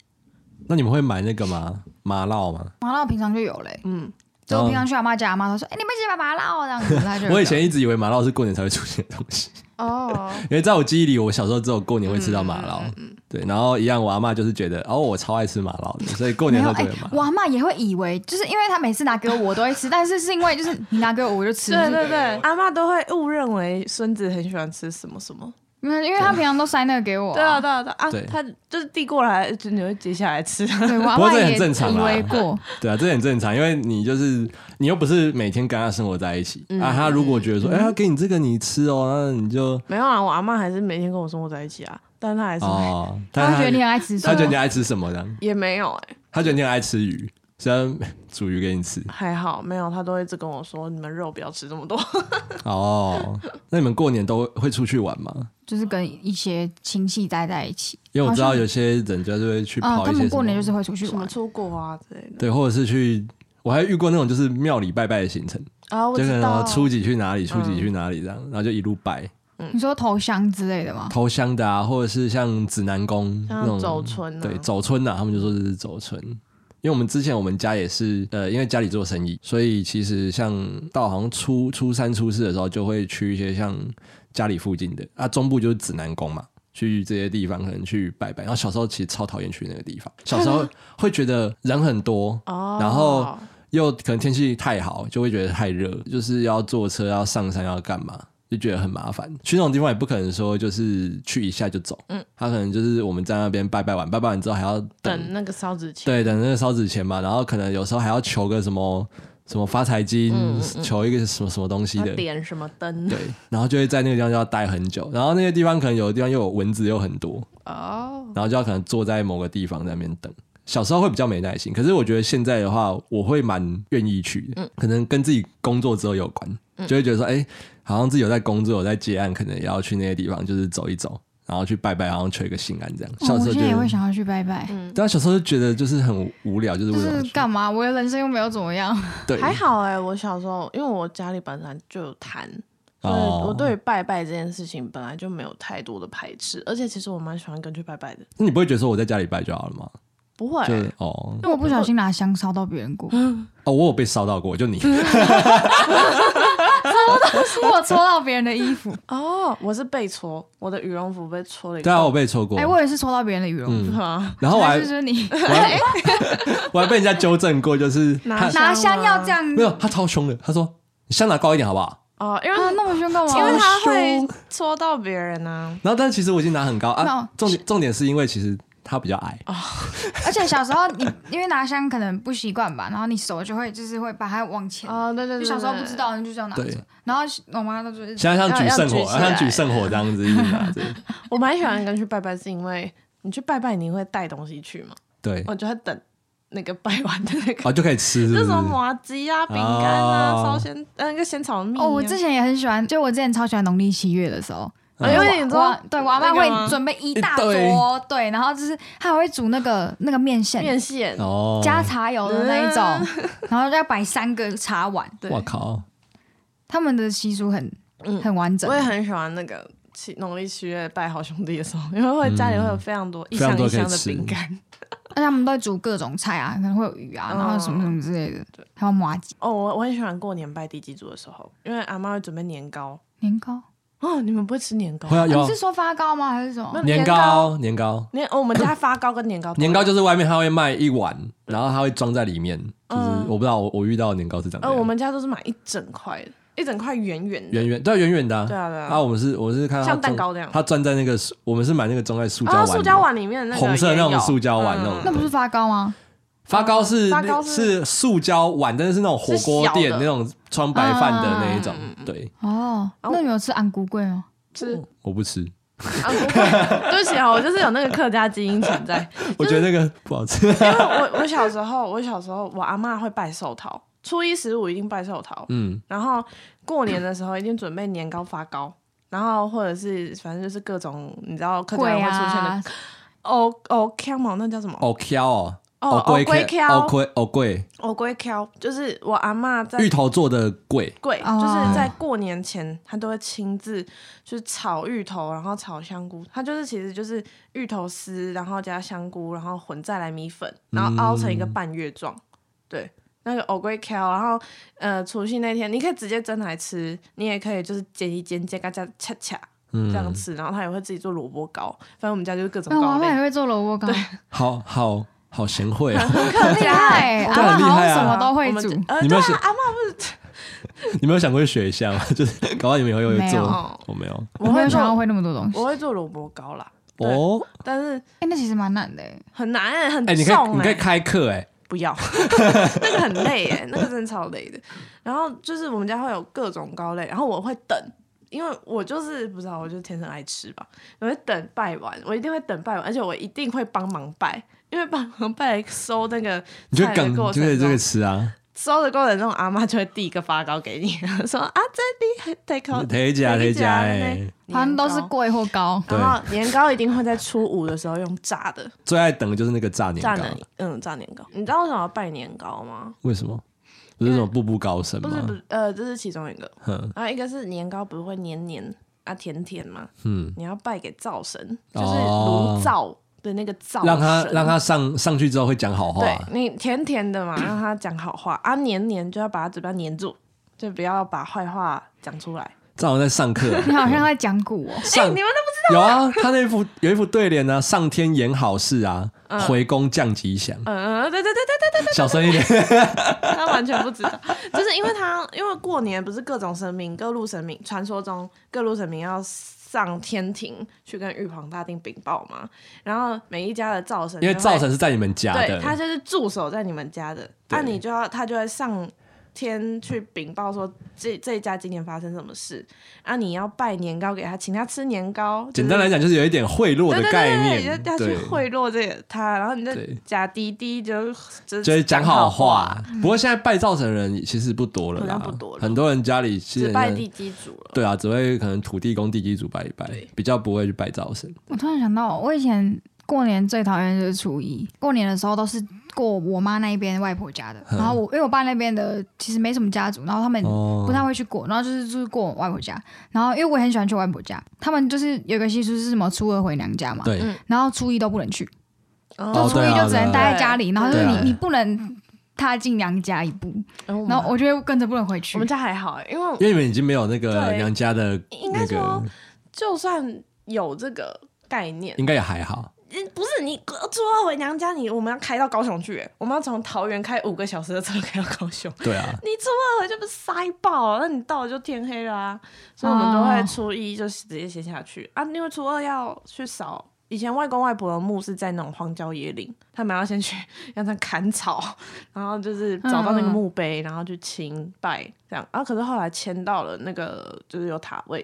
Speaker 2: 那你们会买那个吗？麻辣吗？
Speaker 1: 麻辣平常就有嘞，嗯。就我平常去阿妈家，阿妈都说：“哎，你们去买麻辣这样子。”
Speaker 2: 我以前一直以为麻辣是过年才会出现的东西哦，因为在我记忆里，我小时候只有过年会吃到麻辣。对，然后一样，我阿妈就是觉得哦，我超爱吃麻辣的，所以过年都觉得麻。
Speaker 1: 我阿妈也会以为，就是因为她每次拿给我，我都会吃，但是是因为就是你拿给我，我就吃。
Speaker 3: 对对对，阿妈都会误认为孙子很喜欢吃什么什么。
Speaker 1: 嗯，因为他平常都塞那个给我。
Speaker 3: 对啊，对啊，对啊，他就是递过来，就你会接下来吃。
Speaker 1: 对，
Speaker 2: 不过这很正常啊。
Speaker 1: 以为过。
Speaker 2: 对啊，这很正常，因为你就是你又不是每天跟他生活在一起啊。他如果觉得说，哎，他给你这个你吃哦，那你就
Speaker 3: 没有啊。我阿妈还是每天跟我生活在一起啊，但是他还是哦，
Speaker 1: 他觉得你很爱吃，
Speaker 2: 他觉得你爱吃什么呢？
Speaker 3: 也没有哎，
Speaker 2: 他觉得你很爱吃鱼。虽然煮鱼给你吃，
Speaker 3: 还好没有，他都会一直跟我说：“你们肉不要吃这么多。”
Speaker 2: 哦，那你们过年都会出去玩吗？
Speaker 1: 就是跟一些亲戚待在一起。
Speaker 2: 因为我知道有些人就是会去跑一些，他们
Speaker 1: 过年就是会出去玩，
Speaker 3: 什么出国啊之类的。
Speaker 2: 对，或者是去，我还遇过那种就是庙里拜拜的行程
Speaker 3: 啊，就
Speaker 2: 可能初几去哪里，初几去哪里这样，然后就一路拜。
Speaker 1: 你说投香之类的吗？
Speaker 2: 投香的啊，或者是像指南宫那种
Speaker 3: 走春，
Speaker 2: 对，走春呐，他们就说这是走春。因为我们之前我们家也是，呃，因为家里做生意，所以其实像到好像初初三初四的时候，就会去一些像家里附近的啊，中部就是指南宫嘛，去这些地方，可能去拜拜。然后小时候其实超讨厌去那个地方，小时候会觉得人很多，然后又可能天气太好，就会觉得太热，就是要坐车要上山要干嘛，就觉得很麻烦。去那种地方也不可能说就是去一下就走，嗯，他可能就是我们在那边拜拜完，拜拜完之后还要等，
Speaker 3: 等那个烧纸钱，
Speaker 2: 对，等那个烧纸钱嘛，然后可能有时候还要求个什么。什么发财金，嗯嗯、求一个什么什么东西的，
Speaker 3: 点什么灯？
Speaker 2: 对，然后就会在那个地方就要待很久，然后那些地方可能有的地方又有蚊子又很多哦，然后就要可能坐在某个地方在那边等。小时候会比较没耐心，可是我觉得现在的话，我会蛮愿意去的，嗯、可能跟自己工作之后有关，就会觉得说，哎、欸，好像自己有在工作，有在接案，可能也要去那些地方，就是走一走。然后去拜拜，然后求一个心安，这样。小时候、
Speaker 1: 也会想要去拜拜。嗯，
Speaker 2: 但小时候就觉得就是很无聊，就是为了
Speaker 1: 干嘛？我的人生又没有怎么样。
Speaker 2: 对，
Speaker 3: 还好哎、欸。我小时候，因为我家里本来就有坛，所以我对拜拜这件事情本来就没有太多的排斥。而且其实我蛮喜欢跟去拜拜的。
Speaker 2: 那你不会觉得说我在家里拜就好了吗？
Speaker 3: 不会、欸、
Speaker 2: 哦，
Speaker 1: 因为我不小心拿香烧到别人过。
Speaker 2: 哦，我有被烧到过，就你。
Speaker 1: 我戳到别人的衣服
Speaker 3: 哦，我是被戳，我的羽绒服被戳了一个。
Speaker 2: 对啊，我被戳过。
Speaker 1: 哎，我也是戳到别人的羽绒服。
Speaker 2: 然后我还
Speaker 1: 是你，
Speaker 2: 我还被人家纠正过，就是
Speaker 1: 拿拿香要这样。
Speaker 2: 没有，他超凶的，他说你香拿高一点好不好？
Speaker 3: 哦，因为他
Speaker 1: 那么凶干嘛？
Speaker 3: 因为他会戳到别人啊。
Speaker 2: 然后，但其实我已经拿很高啊。重点重点是因为其实。他比较矮
Speaker 1: 哦，而且小时候你 因为拿香可能不习惯吧，然后你手就会就是会把它往前
Speaker 3: 哦，对对对，
Speaker 1: 就小时候不知道，你就这样拿着，然后我妈都就是
Speaker 2: 现在像举圣火，像举圣火这样子一直拿着。
Speaker 3: 我蛮喜欢跟去拜拜，是因为你去拜拜，你会带东西去嘛？
Speaker 2: 对，
Speaker 3: 我就会等那个拜完的那个
Speaker 2: 哦，就可以吃，
Speaker 3: 就什么麻吉啊、饼干啊、烧仙那个仙草蜜。
Speaker 1: 哦，我之前也很喜欢，就我之前超喜欢农历七月的时候。
Speaker 3: 因为你说，
Speaker 1: 对，我阿妈会准备一大桌，对，然后就是她还会煮那个那个面线，
Speaker 3: 面线。
Speaker 2: 哦，
Speaker 1: 加茶油的那一种，然后要摆三个茶碗。对，
Speaker 2: 我靠，
Speaker 1: 他们的习俗很很完整。
Speaker 3: 我也很喜欢那个七农历七月拜好兄弟的时候，因为会家里会有非常多一箱一箱的饼干，
Speaker 1: 而且他们都会煮各种菜啊，可能会有鱼啊，然后什么什么之类的，对，还有麻吉。
Speaker 3: 哦，我我很喜欢过年拜地基主的时候，因为阿妈会准备年糕，
Speaker 1: 年糕。
Speaker 3: 哦，你们不会吃年糕会啊？
Speaker 1: 你是说发糕吗？还是什么？
Speaker 2: 年糕，年糕，
Speaker 3: 年我们家发糕跟年糕。
Speaker 2: 年糕就是外面他会卖一碗，然后他会装在里面。就是我不知道，我我遇到的年糕是这样。
Speaker 3: 呃，我们家都是买一整块的，一整块圆圆的。
Speaker 2: 圆圆，对，圆圆的。
Speaker 3: 对啊，对啊。
Speaker 2: 啊，我们是，我是看到
Speaker 3: 像蛋糕那样。
Speaker 2: 它装在那个，我们是买那个装在塑胶碗，
Speaker 3: 塑胶碗里面那个
Speaker 2: 红色那种塑胶碗那种。
Speaker 1: 那不是发糕吗？
Speaker 2: 发糕是是塑胶碗，但是是那种火锅店那种装白饭的那一种。对。
Speaker 1: 哦，那你有吃安菇桂吗？
Speaker 3: 吃，
Speaker 2: 我不吃。
Speaker 3: 啊，对不起啊，我就是有那个客家基因存在。
Speaker 2: 我觉得那个不好吃。因
Speaker 3: 为我我小时候，我小时候我阿妈会拜寿桃，初一十五一定拜寿桃。嗯，然后过年的时候一定准备年糕发糕，然后或者是反正就是各种你知道客家会出现的。哦哦，K 嘛，那叫什么？
Speaker 2: 哦 K 哦。
Speaker 3: 哦，龟壳，
Speaker 2: 哦龟，哦龟，
Speaker 3: 哦龟壳，就是我阿妈在
Speaker 2: 芋头做的粿，
Speaker 3: 粿就是在过年前，她都会亲自就是炒芋头，然后炒香菇，它就是其实就是芋头丝，然后加香菇，然后混再来米粉，然后凹成一个半月状。嗯、对，那个藕龟壳，然后呃，除夕那天你可以直接蒸来吃，你也可以就是煎一煎，煎个加恰恰这样吃，然后他也会自己做萝卜糕，反正我们家就是各种糕。
Speaker 1: 我妈也会做萝卜糕，
Speaker 3: 对，
Speaker 2: 好好。好贤惠啊！
Speaker 1: 很厉害，阿嬷好像什么都会煮。
Speaker 3: 你没有想阿妈不是？
Speaker 2: 你没有想过去学一下吗？就是搞到你们以后又会做？我没有，
Speaker 1: 我没有想要会那么多东西。
Speaker 3: 我会做萝卜糕啦。
Speaker 2: 哦，
Speaker 3: 但是
Speaker 1: 哎，那其实蛮难的，
Speaker 3: 很难哎，很
Speaker 2: 哎，你可以你可以开课哎，
Speaker 3: 不要，那个很累哎，那个真的超累的。然后就是我们家会有各种糕类，然后我会等，因为我就是不知道，我就天生爱吃吧。我会等拜完，我一定会等拜完，而且我一定会帮忙拜。因为帮忙拜收那个菜的过程，
Speaker 2: 就可以这个吃啊。
Speaker 3: 收的过程中，阿妈就会递一个发糕给你，说啊，这里太可，
Speaker 2: 太假太假哎，
Speaker 1: 反正都是贵或高。
Speaker 3: 然后年糕一定会在初五的时候用炸的，
Speaker 2: 最爱等的就是那个炸年糕。
Speaker 3: 嗯，炸年糕。你知道为什么要拜年糕吗？
Speaker 2: 为什么？不是什么步步高升吗？
Speaker 3: 不是不是，呃，这是其中一个。然后一个是年糕不是会黏黏啊甜甜吗？嗯，你要拜给灶神，就是炉灶。的那个灶，
Speaker 2: 让他让他上上去之后会讲好话。
Speaker 3: 对，你甜甜的嘛，让他讲好话啊，黏黏就要把他嘴巴黏住，就不要把坏话讲出来。
Speaker 2: 正好在上课，
Speaker 1: 你好像在讲古哦。
Speaker 3: 哎，你们都不知道
Speaker 2: 有啊，他那副有一副对联呢，上天言好事啊，嗯、回宫降吉祥。
Speaker 3: 嗯嗯，对对对对对对，
Speaker 2: 小声一点。
Speaker 3: 他完全不知道，就是因为他因为过年不是各种神明，各路神明，传说中各路神明要上天庭去跟玉皇大帝禀报嘛，然后每一家的灶神，
Speaker 2: 因为灶神是在你们家的，
Speaker 3: 对，他就是驻守在你们家的，那、啊、你就要他就会上。天去禀报说这这一家今年发生什么事啊？你要拜年糕给他，请他吃年糕。
Speaker 2: 简单来讲，就是有一点贿赂的概念，
Speaker 3: 对对对对，要去贿赂这个他，然后你就假滴滴就就
Speaker 2: 是讲好话。不过现在拜灶神的人其实不多了啦，不多了。很多人家里
Speaker 3: 只拜地基主了。
Speaker 2: 对啊，只会可能土地公、地基主拜一拜，比较不会去拜灶神。
Speaker 1: 我突然想到，我以前过年最讨厌就是初一，过年的时候都是。过我妈那一边外婆家的，然后我因为我爸那边的其实没什么家族，然后他们不太会去过，然后就是就是过我外婆家，然后因为我很喜欢去外婆家，他们就是有个习俗是什么？初二回娘家嘛，对，然后初一都不能去，就初一就只能待在家里，然后就是你你不能踏进娘家一步，然后我觉得跟着不能回去。
Speaker 3: 我们家还好，因为
Speaker 2: 因为你们已经没有那个娘家的，
Speaker 3: 应该说就算有这个概念，
Speaker 2: 应该也还好。
Speaker 3: 不是你初二回娘家，你我们要开到高雄去，我们要从桃园开五个小时的车开到高雄。
Speaker 2: 对啊，
Speaker 3: 你初二回就不是塞爆，那你到了就天黑了啊。所以我们都会初一就直接先下去啊，因为初二要去扫。以前外公外婆的墓是在那种荒郊野岭，他们要先去让他砍草，然后就是找到那个墓碑，然后去清拜这样。啊，可是后来迁到了那个就是有塔位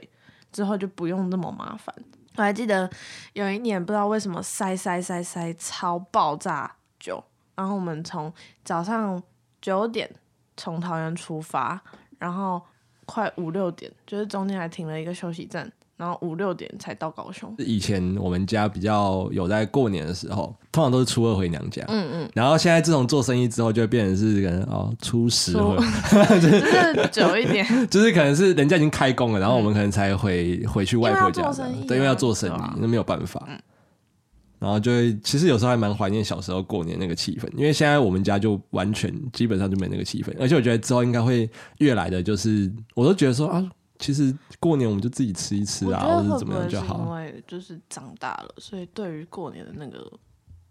Speaker 3: 之后，就不用那么麻烦。我还记得有一年，不知道为什么塞塞塞塞超爆炸久，然后我们从早上九点从桃园出发，然后快五六点，就是中间还停了一个休息站。然后五六点才到高雄。
Speaker 2: 以前我们家比较有在过年的时候，通常都是初二回娘家。嗯嗯。然后现在自从做生意之后，就变成是可能哦初十回，
Speaker 3: 就是久一点。
Speaker 2: 就是可能是人家已经开工了，然后我们可能才回回去外婆家。对，因为要做生意，那没有办法。然后就会其实有时候还蛮怀念小时候过年那个气氛，因为现在我们家就完全基本上就没那个气氛，而且我觉得之后应该会越来的就是，我都觉得说啊。其实过年我们就自己吃一吃啊，或者怎么样就好。
Speaker 3: 因为就是长大了，所以对于过年的那个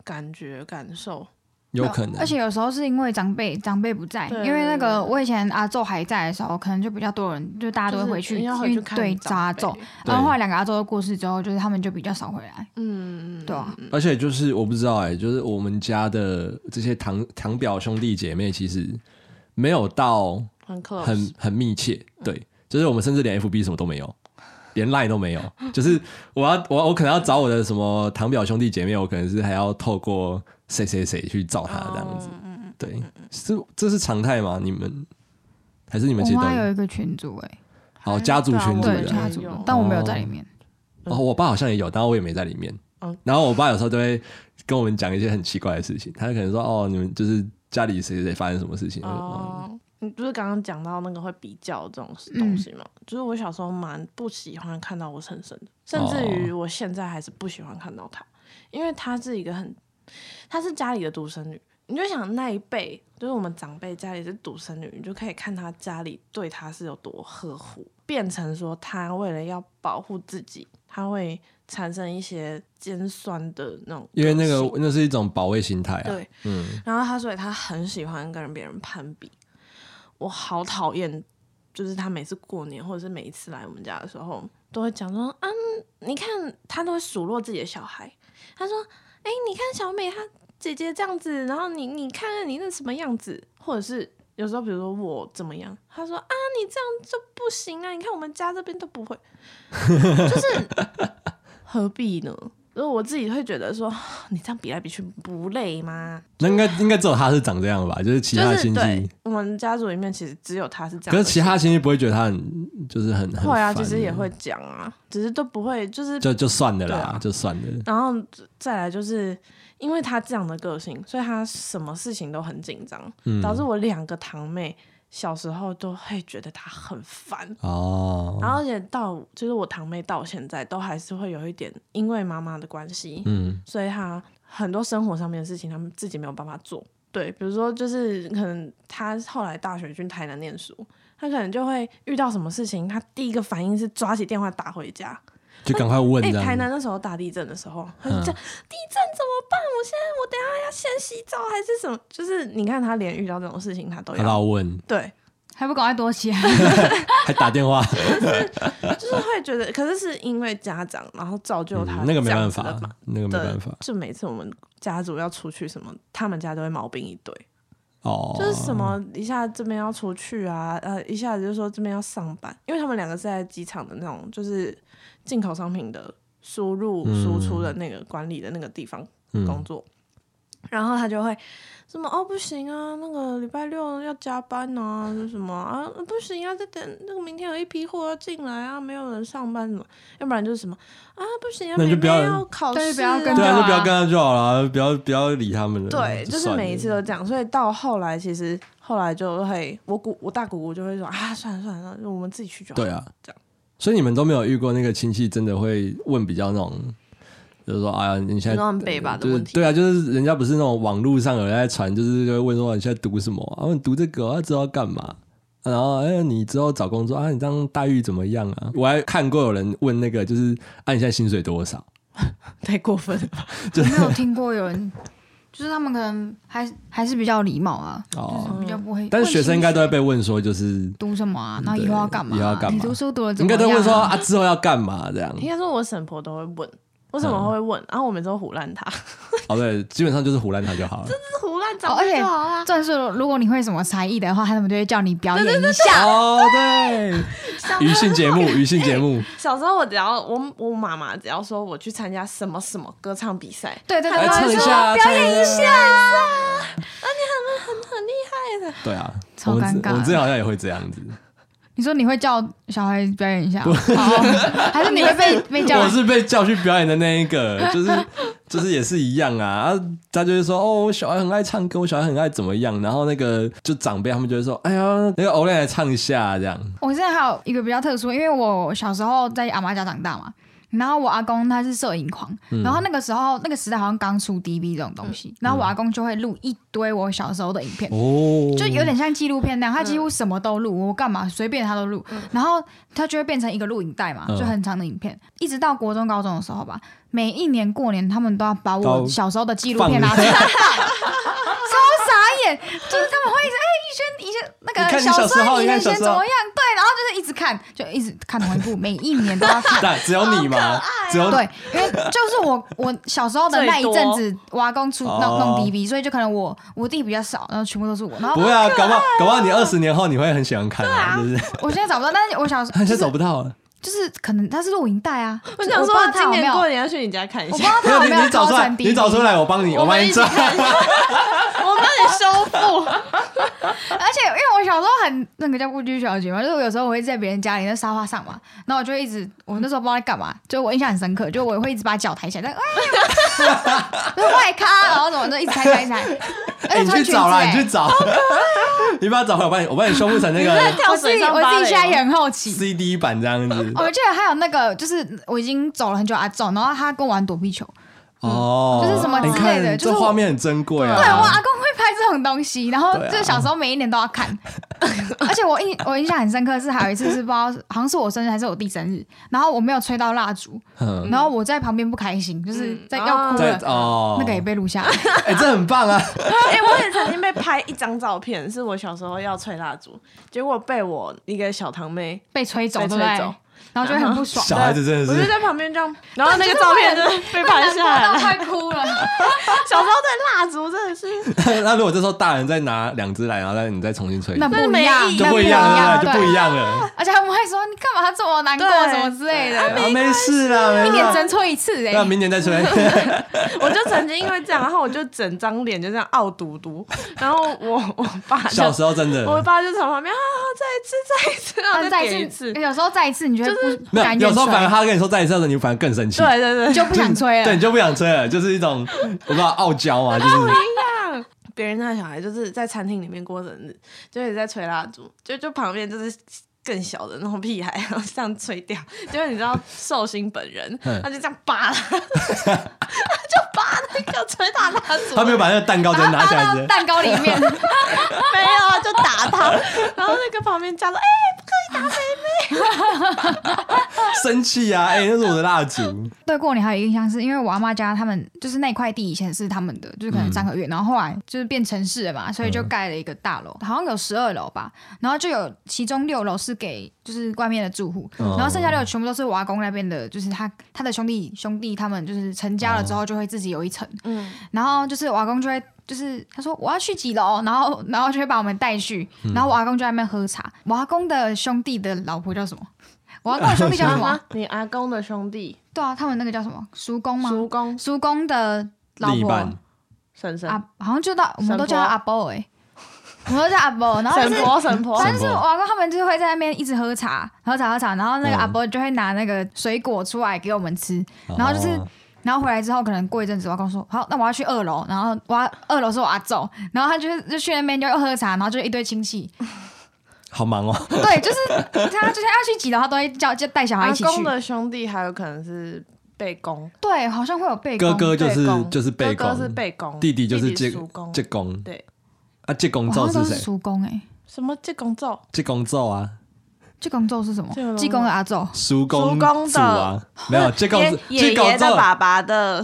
Speaker 3: 感觉感受
Speaker 2: 有可能。
Speaker 1: 而且有时候是因为长辈长辈不在，因为那个我以前阿昼还在的时候，可能就比较多人，就大家都会回去，因为对找阿昼。然后后来两个阿昼都过世之后，就是他们就比较少回来。嗯嗯，对啊。
Speaker 2: 而且就是我不知道哎，就是我们家的这些堂堂表兄弟姐妹，其实没有到很很很密切，对。就是我们甚至连 FB 什么都没有，连 Line 都没有。就是我要我我可能要找我的什么堂表兄弟姐妹，我可能是还要透过谁谁谁去找他这样子。嗯、对，是这是常态吗？你们还是你们其实都
Speaker 1: 有一个群组哎、欸，
Speaker 2: 好家族群组
Speaker 1: 的家族，但我没有在里面。
Speaker 2: 哦，我爸好像也有，但我也没在里面。嗯、然后我爸有时候都会跟我们讲一些很奇怪的事情，他可能说哦，你们就是家里谁谁发生什么事情。你不是刚刚讲到那个会比较这种东西吗？嗯、就是我小时候蛮不喜欢看到我婶婶的，甚至于我现在还是不喜欢看到她，因为她是一个很，她是家里的独生女。你就想那一辈，就是我们长辈家里是独生女，你就可以看她家里对她是有多呵护，变成说她为了要保护自己，她会产生一些尖酸的那种，因为那个那是一种保卫心态啊。
Speaker 3: 对，嗯，然后她所以她很喜欢跟别人攀比。我好讨厌，就是他每次过年或者是每一次来我们家的时候，都会讲说，嗯，你看他都会数落自己的小孩。他说，哎、你看小美她姐姐这样子，然后你你看看你那什么样子，或者是有时候比如说我怎么样，他说啊，你这样就不行啊，你看我们家这边都不会，就是何必呢？如果我自己会觉得说，你这样比来比去不累吗？
Speaker 2: 那应该应该只有他是长这样吧，就是其他亲戚。
Speaker 3: 我们家族里面其实只有他是这样。
Speaker 2: 可是其他亲戚不会觉得他很就是很很。
Speaker 3: 会啊，其实也会讲啊，只是都不会，就是
Speaker 2: 就就算的啦，啊、就算的。
Speaker 3: 然后再来就是因为他这样的个性，所以他什么事情都很紧张，嗯、导致我两个堂妹。小时候都会觉得他很烦。哦，然后而且到就是我堂妹到现在都还是会有一点，因为妈妈的关系，嗯，所以她很多生活上面的事情，他们自己没有办法做。对，比如说就是可能他后来大学去台南念书，他可能就会遇到什么事情，他第一个反应是抓起电话打回家，
Speaker 2: 就赶快问。哎，
Speaker 3: 台南那时候大地震的时候，他就讲地震怎么办？我现在我等下要先洗澡还是什么？就是你看他连遇到这种事情他都要
Speaker 2: 问，
Speaker 3: 对，
Speaker 1: 还不赶快躲起来，
Speaker 2: 还打电话，
Speaker 3: 就是会觉得，可是是因为家长，然后造就他
Speaker 2: 那个没办法，那个没办法。
Speaker 3: 就每次我们家族要出去什么，他们家都会毛病一堆。
Speaker 2: 哦，
Speaker 3: 就是什么一下这边要出去啊，呃，一下子就说这边要上班，因为他们两个是在机场的那种，就是进口商品的输入输出的那个管理的那个地方工作，嗯、然后他就会。什么哦不行啊，那个礼拜六要加班啊，什么啊不行啊，再等那个明天有一批货要进来啊，没有人上班什么，要不然就是什么啊不行啊，
Speaker 2: 那就不要
Speaker 3: 要考试，
Speaker 1: 不要跟
Speaker 2: 对啊，就不要跟他就好了，不要不要理他们了。
Speaker 3: 对，就，就是每一次都这样，所以到后来其实后来就会我姑我大姑姑就会说啊算了算了，我们自己去就好。
Speaker 2: 对啊，
Speaker 3: 这样。
Speaker 2: 所以你们都没有遇过那个亲戚真的会问比较那种。就是说，哎呀，你现在
Speaker 3: 背吧
Speaker 2: 就是对啊，就是人家不是那种网络上有人在传，就是就会问说你现在读什么啊？问读这个，啊知道干嘛？然后哎，你之后找工作啊，你这样待遇怎么样啊？我还看过有人问那个，就是啊，你现在薪水多少？
Speaker 3: 太过分了吧？
Speaker 1: 就没有听过有人，就是他们可能还还是比较礼貌啊，哦、就是比较不会。
Speaker 2: 但是学生应该都会被问说，就是
Speaker 1: 读什么啊？然后以后要干嘛？以后要干嘛？你读书读了怎么样？
Speaker 2: 应该都会问说啊，之后要干嘛？这样。
Speaker 3: 应该说，我婶婆都会问。为什么会问？然后我每次都唬烂他。
Speaker 2: 哦，对，基本上就是唬烂他就好了。
Speaker 3: 真是唬烂，找就好了。
Speaker 1: 而且，是如果你会什么才艺的话，他们就会叫你表演一下。
Speaker 2: 哦，对，娱性节目，娱性节目。
Speaker 3: 小时候我只要我我妈妈只要说我去参加什么什么歌唱比赛，
Speaker 1: 对对对，
Speaker 2: 来唱一下，
Speaker 1: 表演一下，
Speaker 3: 啊你很很很厉害的。
Speaker 2: 对啊，
Speaker 1: 超尴尬。
Speaker 2: 我们之前好像也会这样子。
Speaker 1: 你说你会叫小孩表演一下，还是你会被 被叫？
Speaker 2: 我是被叫去表演的那一个，就是 就是也是一样啊。他就是说，哦，我小孩很爱唱歌，我小孩很爱怎么样。然后那个就长辈他们就会说，哎呀，那个偶尔来唱一下这样。
Speaker 1: 我现在还有一个比较特殊，因为我小时候在阿妈家长大嘛。然后我阿公他是摄影狂，嗯、然后那个时候那个时代好像刚出 DV 这种东西，嗯、然后我阿公就会录一堆我小时候的影片，哦、就有点像纪录片那样，他几乎什么都录，我干嘛随便他都录，嗯、然后他就会变成一个录影带嘛，就很长的影片，嗯、一直到国中高中的时候吧，每一年过年他们都要把我小时候的纪录片拿出来。看，超傻眼，就是他们会一直哎。以前那个小时候以前怎么样？对，然后就是一直看，就一直看同一部，每一年都要看。
Speaker 2: 对，只有你吗？只有
Speaker 1: 对，因为就是我我小时候的那一阵子，我阿公出弄弄 DV，所以就可能我我弟比较少，然后全部都是我。然后
Speaker 2: 不会啊，搞不好搞不好你二十年后你会很喜欢看啊，就是。
Speaker 1: 我现在找不到，但是我小时候
Speaker 2: 现在找不到了。
Speaker 1: 就是可能他是录影带啊，
Speaker 3: 我想说今年过年要去你家看一下。
Speaker 1: 我不知道他有没有
Speaker 2: 找出来，你找出来，我帮你，我帮你找。
Speaker 3: 我帮你修复。
Speaker 1: 而且因为我小时候很那个叫故居小姐嘛，就是我有时候我会在别人家里的沙发上嘛，然后我就一直我那时候不知道在干嘛，就我印象很深刻，就我会一直把脚抬起来，哎，就是外咖，然后怎么就一直抬抬抬。
Speaker 2: 你去找啦，你去找。你把它找回来，我帮你，我帮你修复成那个。
Speaker 1: 我自己我自己现在也很好奇
Speaker 2: ，CD 版这样子。
Speaker 1: 我记得还有那个，就是我已经走了很久阿祖，然后他跟我玩躲避球。哦，就是什么之类的，就是
Speaker 2: 画面很珍贵啊。
Speaker 1: 对，我阿公会拍这种东西，然后就是小时候每一年都要看。而且我印我印象很深刻是还有一次是不知道好像是我生日还是我弟生日，然后我没有吹到蜡烛，然后我在旁边不开心，就是在要哭了。哦，那个也被录下来。
Speaker 2: 哎，这很棒啊！
Speaker 3: 哎，我也曾经被拍一张照片，是我小时候要吹蜡烛，结果被我一个小堂妹
Speaker 1: 被吹走，对。然后就很不爽，
Speaker 2: 小孩子真的是，
Speaker 3: 我就在旁边这样，然后那个照片就被拍下来，
Speaker 1: 快哭了。
Speaker 3: 小时候对蜡烛真的是，
Speaker 2: 那如果这时候大人再拿两支来，然后再你再重新吹，
Speaker 1: 那不一样，
Speaker 2: 就不一样了，就不一样了。
Speaker 1: 而且他们会说你干嘛？这么难过什么之类的，
Speaker 2: 没事啦，
Speaker 1: 明年真吹一次哎，
Speaker 2: 那明年再吹。
Speaker 3: 我就曾经因为这样，然后我就整张脸就这样傲嘟嘟，然后我我爸
Speaker 2: 小时候真的，
Speaker 3: 我爸就从旁边啊再一次再一次，然后再一次，
Speaker 1: 有时候再一次你觉得
Speaker 2: 就是。没有，有时候反而他跟你说再一次的时候，你反而更生气。
Speaker 3: 对对对，
Speaker 1: 就不想吹了。
Speaker 2: 对，你就不想吹了，就是一种我不知道傲娇啊，就是。
Speaker 3: 不一样，别人家小孩就是在餐厅里面过生日，就一直在吹蜡烛，就就旁边就是更小的那种屁孩，然后这样吹掉。就是你知道寿星本人，他就这样扒了，就扒那个吹大蜡烛。
Speaker 2: 他没有把那个蛋糕直接拿起来，
Speaker 1: 蛋糕里面 没
Speaker 3: 有啊，就打他。然后那个旁边家说：“哎。”可以打妹妹，
Speaker 2: 生气啊！哎、欸，那是我的蜡烛。
Speaker 1: 对，过年还有印象是因为我阿妈家他们就是那块地以前是他们的，就是可能三合院，嗯、然后后来就是变城市了嘛，所以就盖了一个大楼，嗯、好像有十二楼吧，然后就有其中六楼是给就是外面的住户，嗯、然后剩下六楼全部都是我阿公那边的，就是他他的兄弟兄弟他们就是成家了之后就会自己有一层，嗯，然后就是我阿公就会。就是他说我要去几楼，然后 然后就会把我们带去，然后我阿公就在那边喝茶。我阿公的兄弟的老婆叫什么？我阿公的兄弟叫什么？
Speaker 3: 你阿公的兄弟？
Speaker 1: 对啊，他们那个叫什么？叔公吗？
Speaker 3: 叔公，
Speaker 1: 叔公的老婆，
Speaker 3: 婶婶
Speaker 1: 啊，好像就到我们都叫他阿伯哎，我们都叫阿伯，然后
Speaker 3: 婶婆婶婆，
Speaker 1: 反正是我阿公他们就是会在那边一直喝茶，喝茶喝茶，然后那个阿伯就会拿那个水果出来给我们吃，然后就是。然后回来之后，可能过一阵子，我跟我说：“好，那我要去二楼。”然后我要二楼是我阿祖，然后他就就去那边就喝茶，然后就一堆亲戚，
Speaker 2: 好忙哦。
Speaker 1: 对，就是他就是要去几楼，他都会叫就带小孩一起去。
Speaker 3: 阿公的兄弟还有可能是辈公，
Speaker 1: 对，好像会有辈公。
Speaker 2: 哥哥就是就是辈公，
Speaker 3: 哥哥是辈公，
Speaker 2: 弟弟就是叔公。叔公
Speaker 3: 对
Speaker 2: 啊，叔公咒是谁？
Speaker 1: 叔公哎，
Speaker 3: 什么叔公咒？
Speaker 2: 叔公咒啊。
Speaker 1: 济公咒是什么？济公的阿咒，
Speaker 2: 叔公祖啊，没有济公是
Speaker 3: 爷爷的爸爸的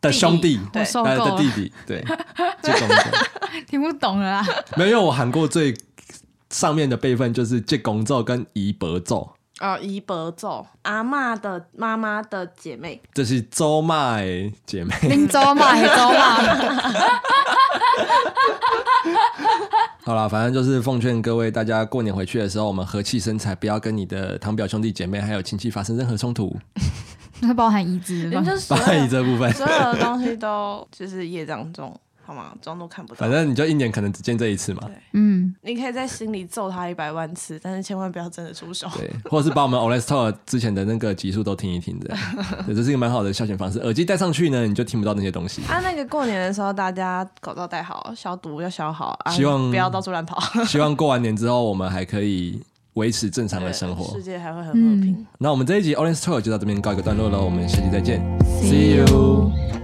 Speaker 2: 的兄弟，
Speaker 1: 对，
Speaker 2: 的弟弟，对，济公咒
Speaker 1: 听不懂了啦。
Speaker 2: 没有，我喊过最上面的辈分就是济公咒跟姨伯咒。
Speaker 3: 哦，姨伯咒，阿嬷的妈妈的姐妹，
Speaker 2: 这是周妈的姐妹，
Speaker 1: 林周妈还是 周妈？
Speaker 2: 好了，反正就是奉劝各位大家过年回去的时候，我们和气生财，不要跟你的堂表兄弟姐妹还有亲戚发生任何冲突。
Speaker 1: 那包含椅子，
Speaker 2: 包含椅子部分，
Speaker 3: 所有的东西都就是业障重。好吗？装都看不到。
Speaker 2: 反正你就一年可能只见这一次嘛。
Speaker 3: 对，嗯，你可以在心里揍他一百万次，但是千万不要真的出手。
Speaker 2: 对，或者是把我们 OLES Talk 之前的那个集数都听一听，这样，对，这是一个蛮好的消遣方式。耳机戴上去呢，你就听不到那些东西。
Speaker 3: 啊，那个过年的时候，大家口罩戴好，消毒要消好，希望不要到处乱跑。
Speaker 2: 希望过完年之后，我们还可以维持正常的生活，
Speaker 3: 世界还会很和平。
Speaker 2: 那我们这一集 OLES Talk 就到这边告一个段落了，我们下期再见，See you。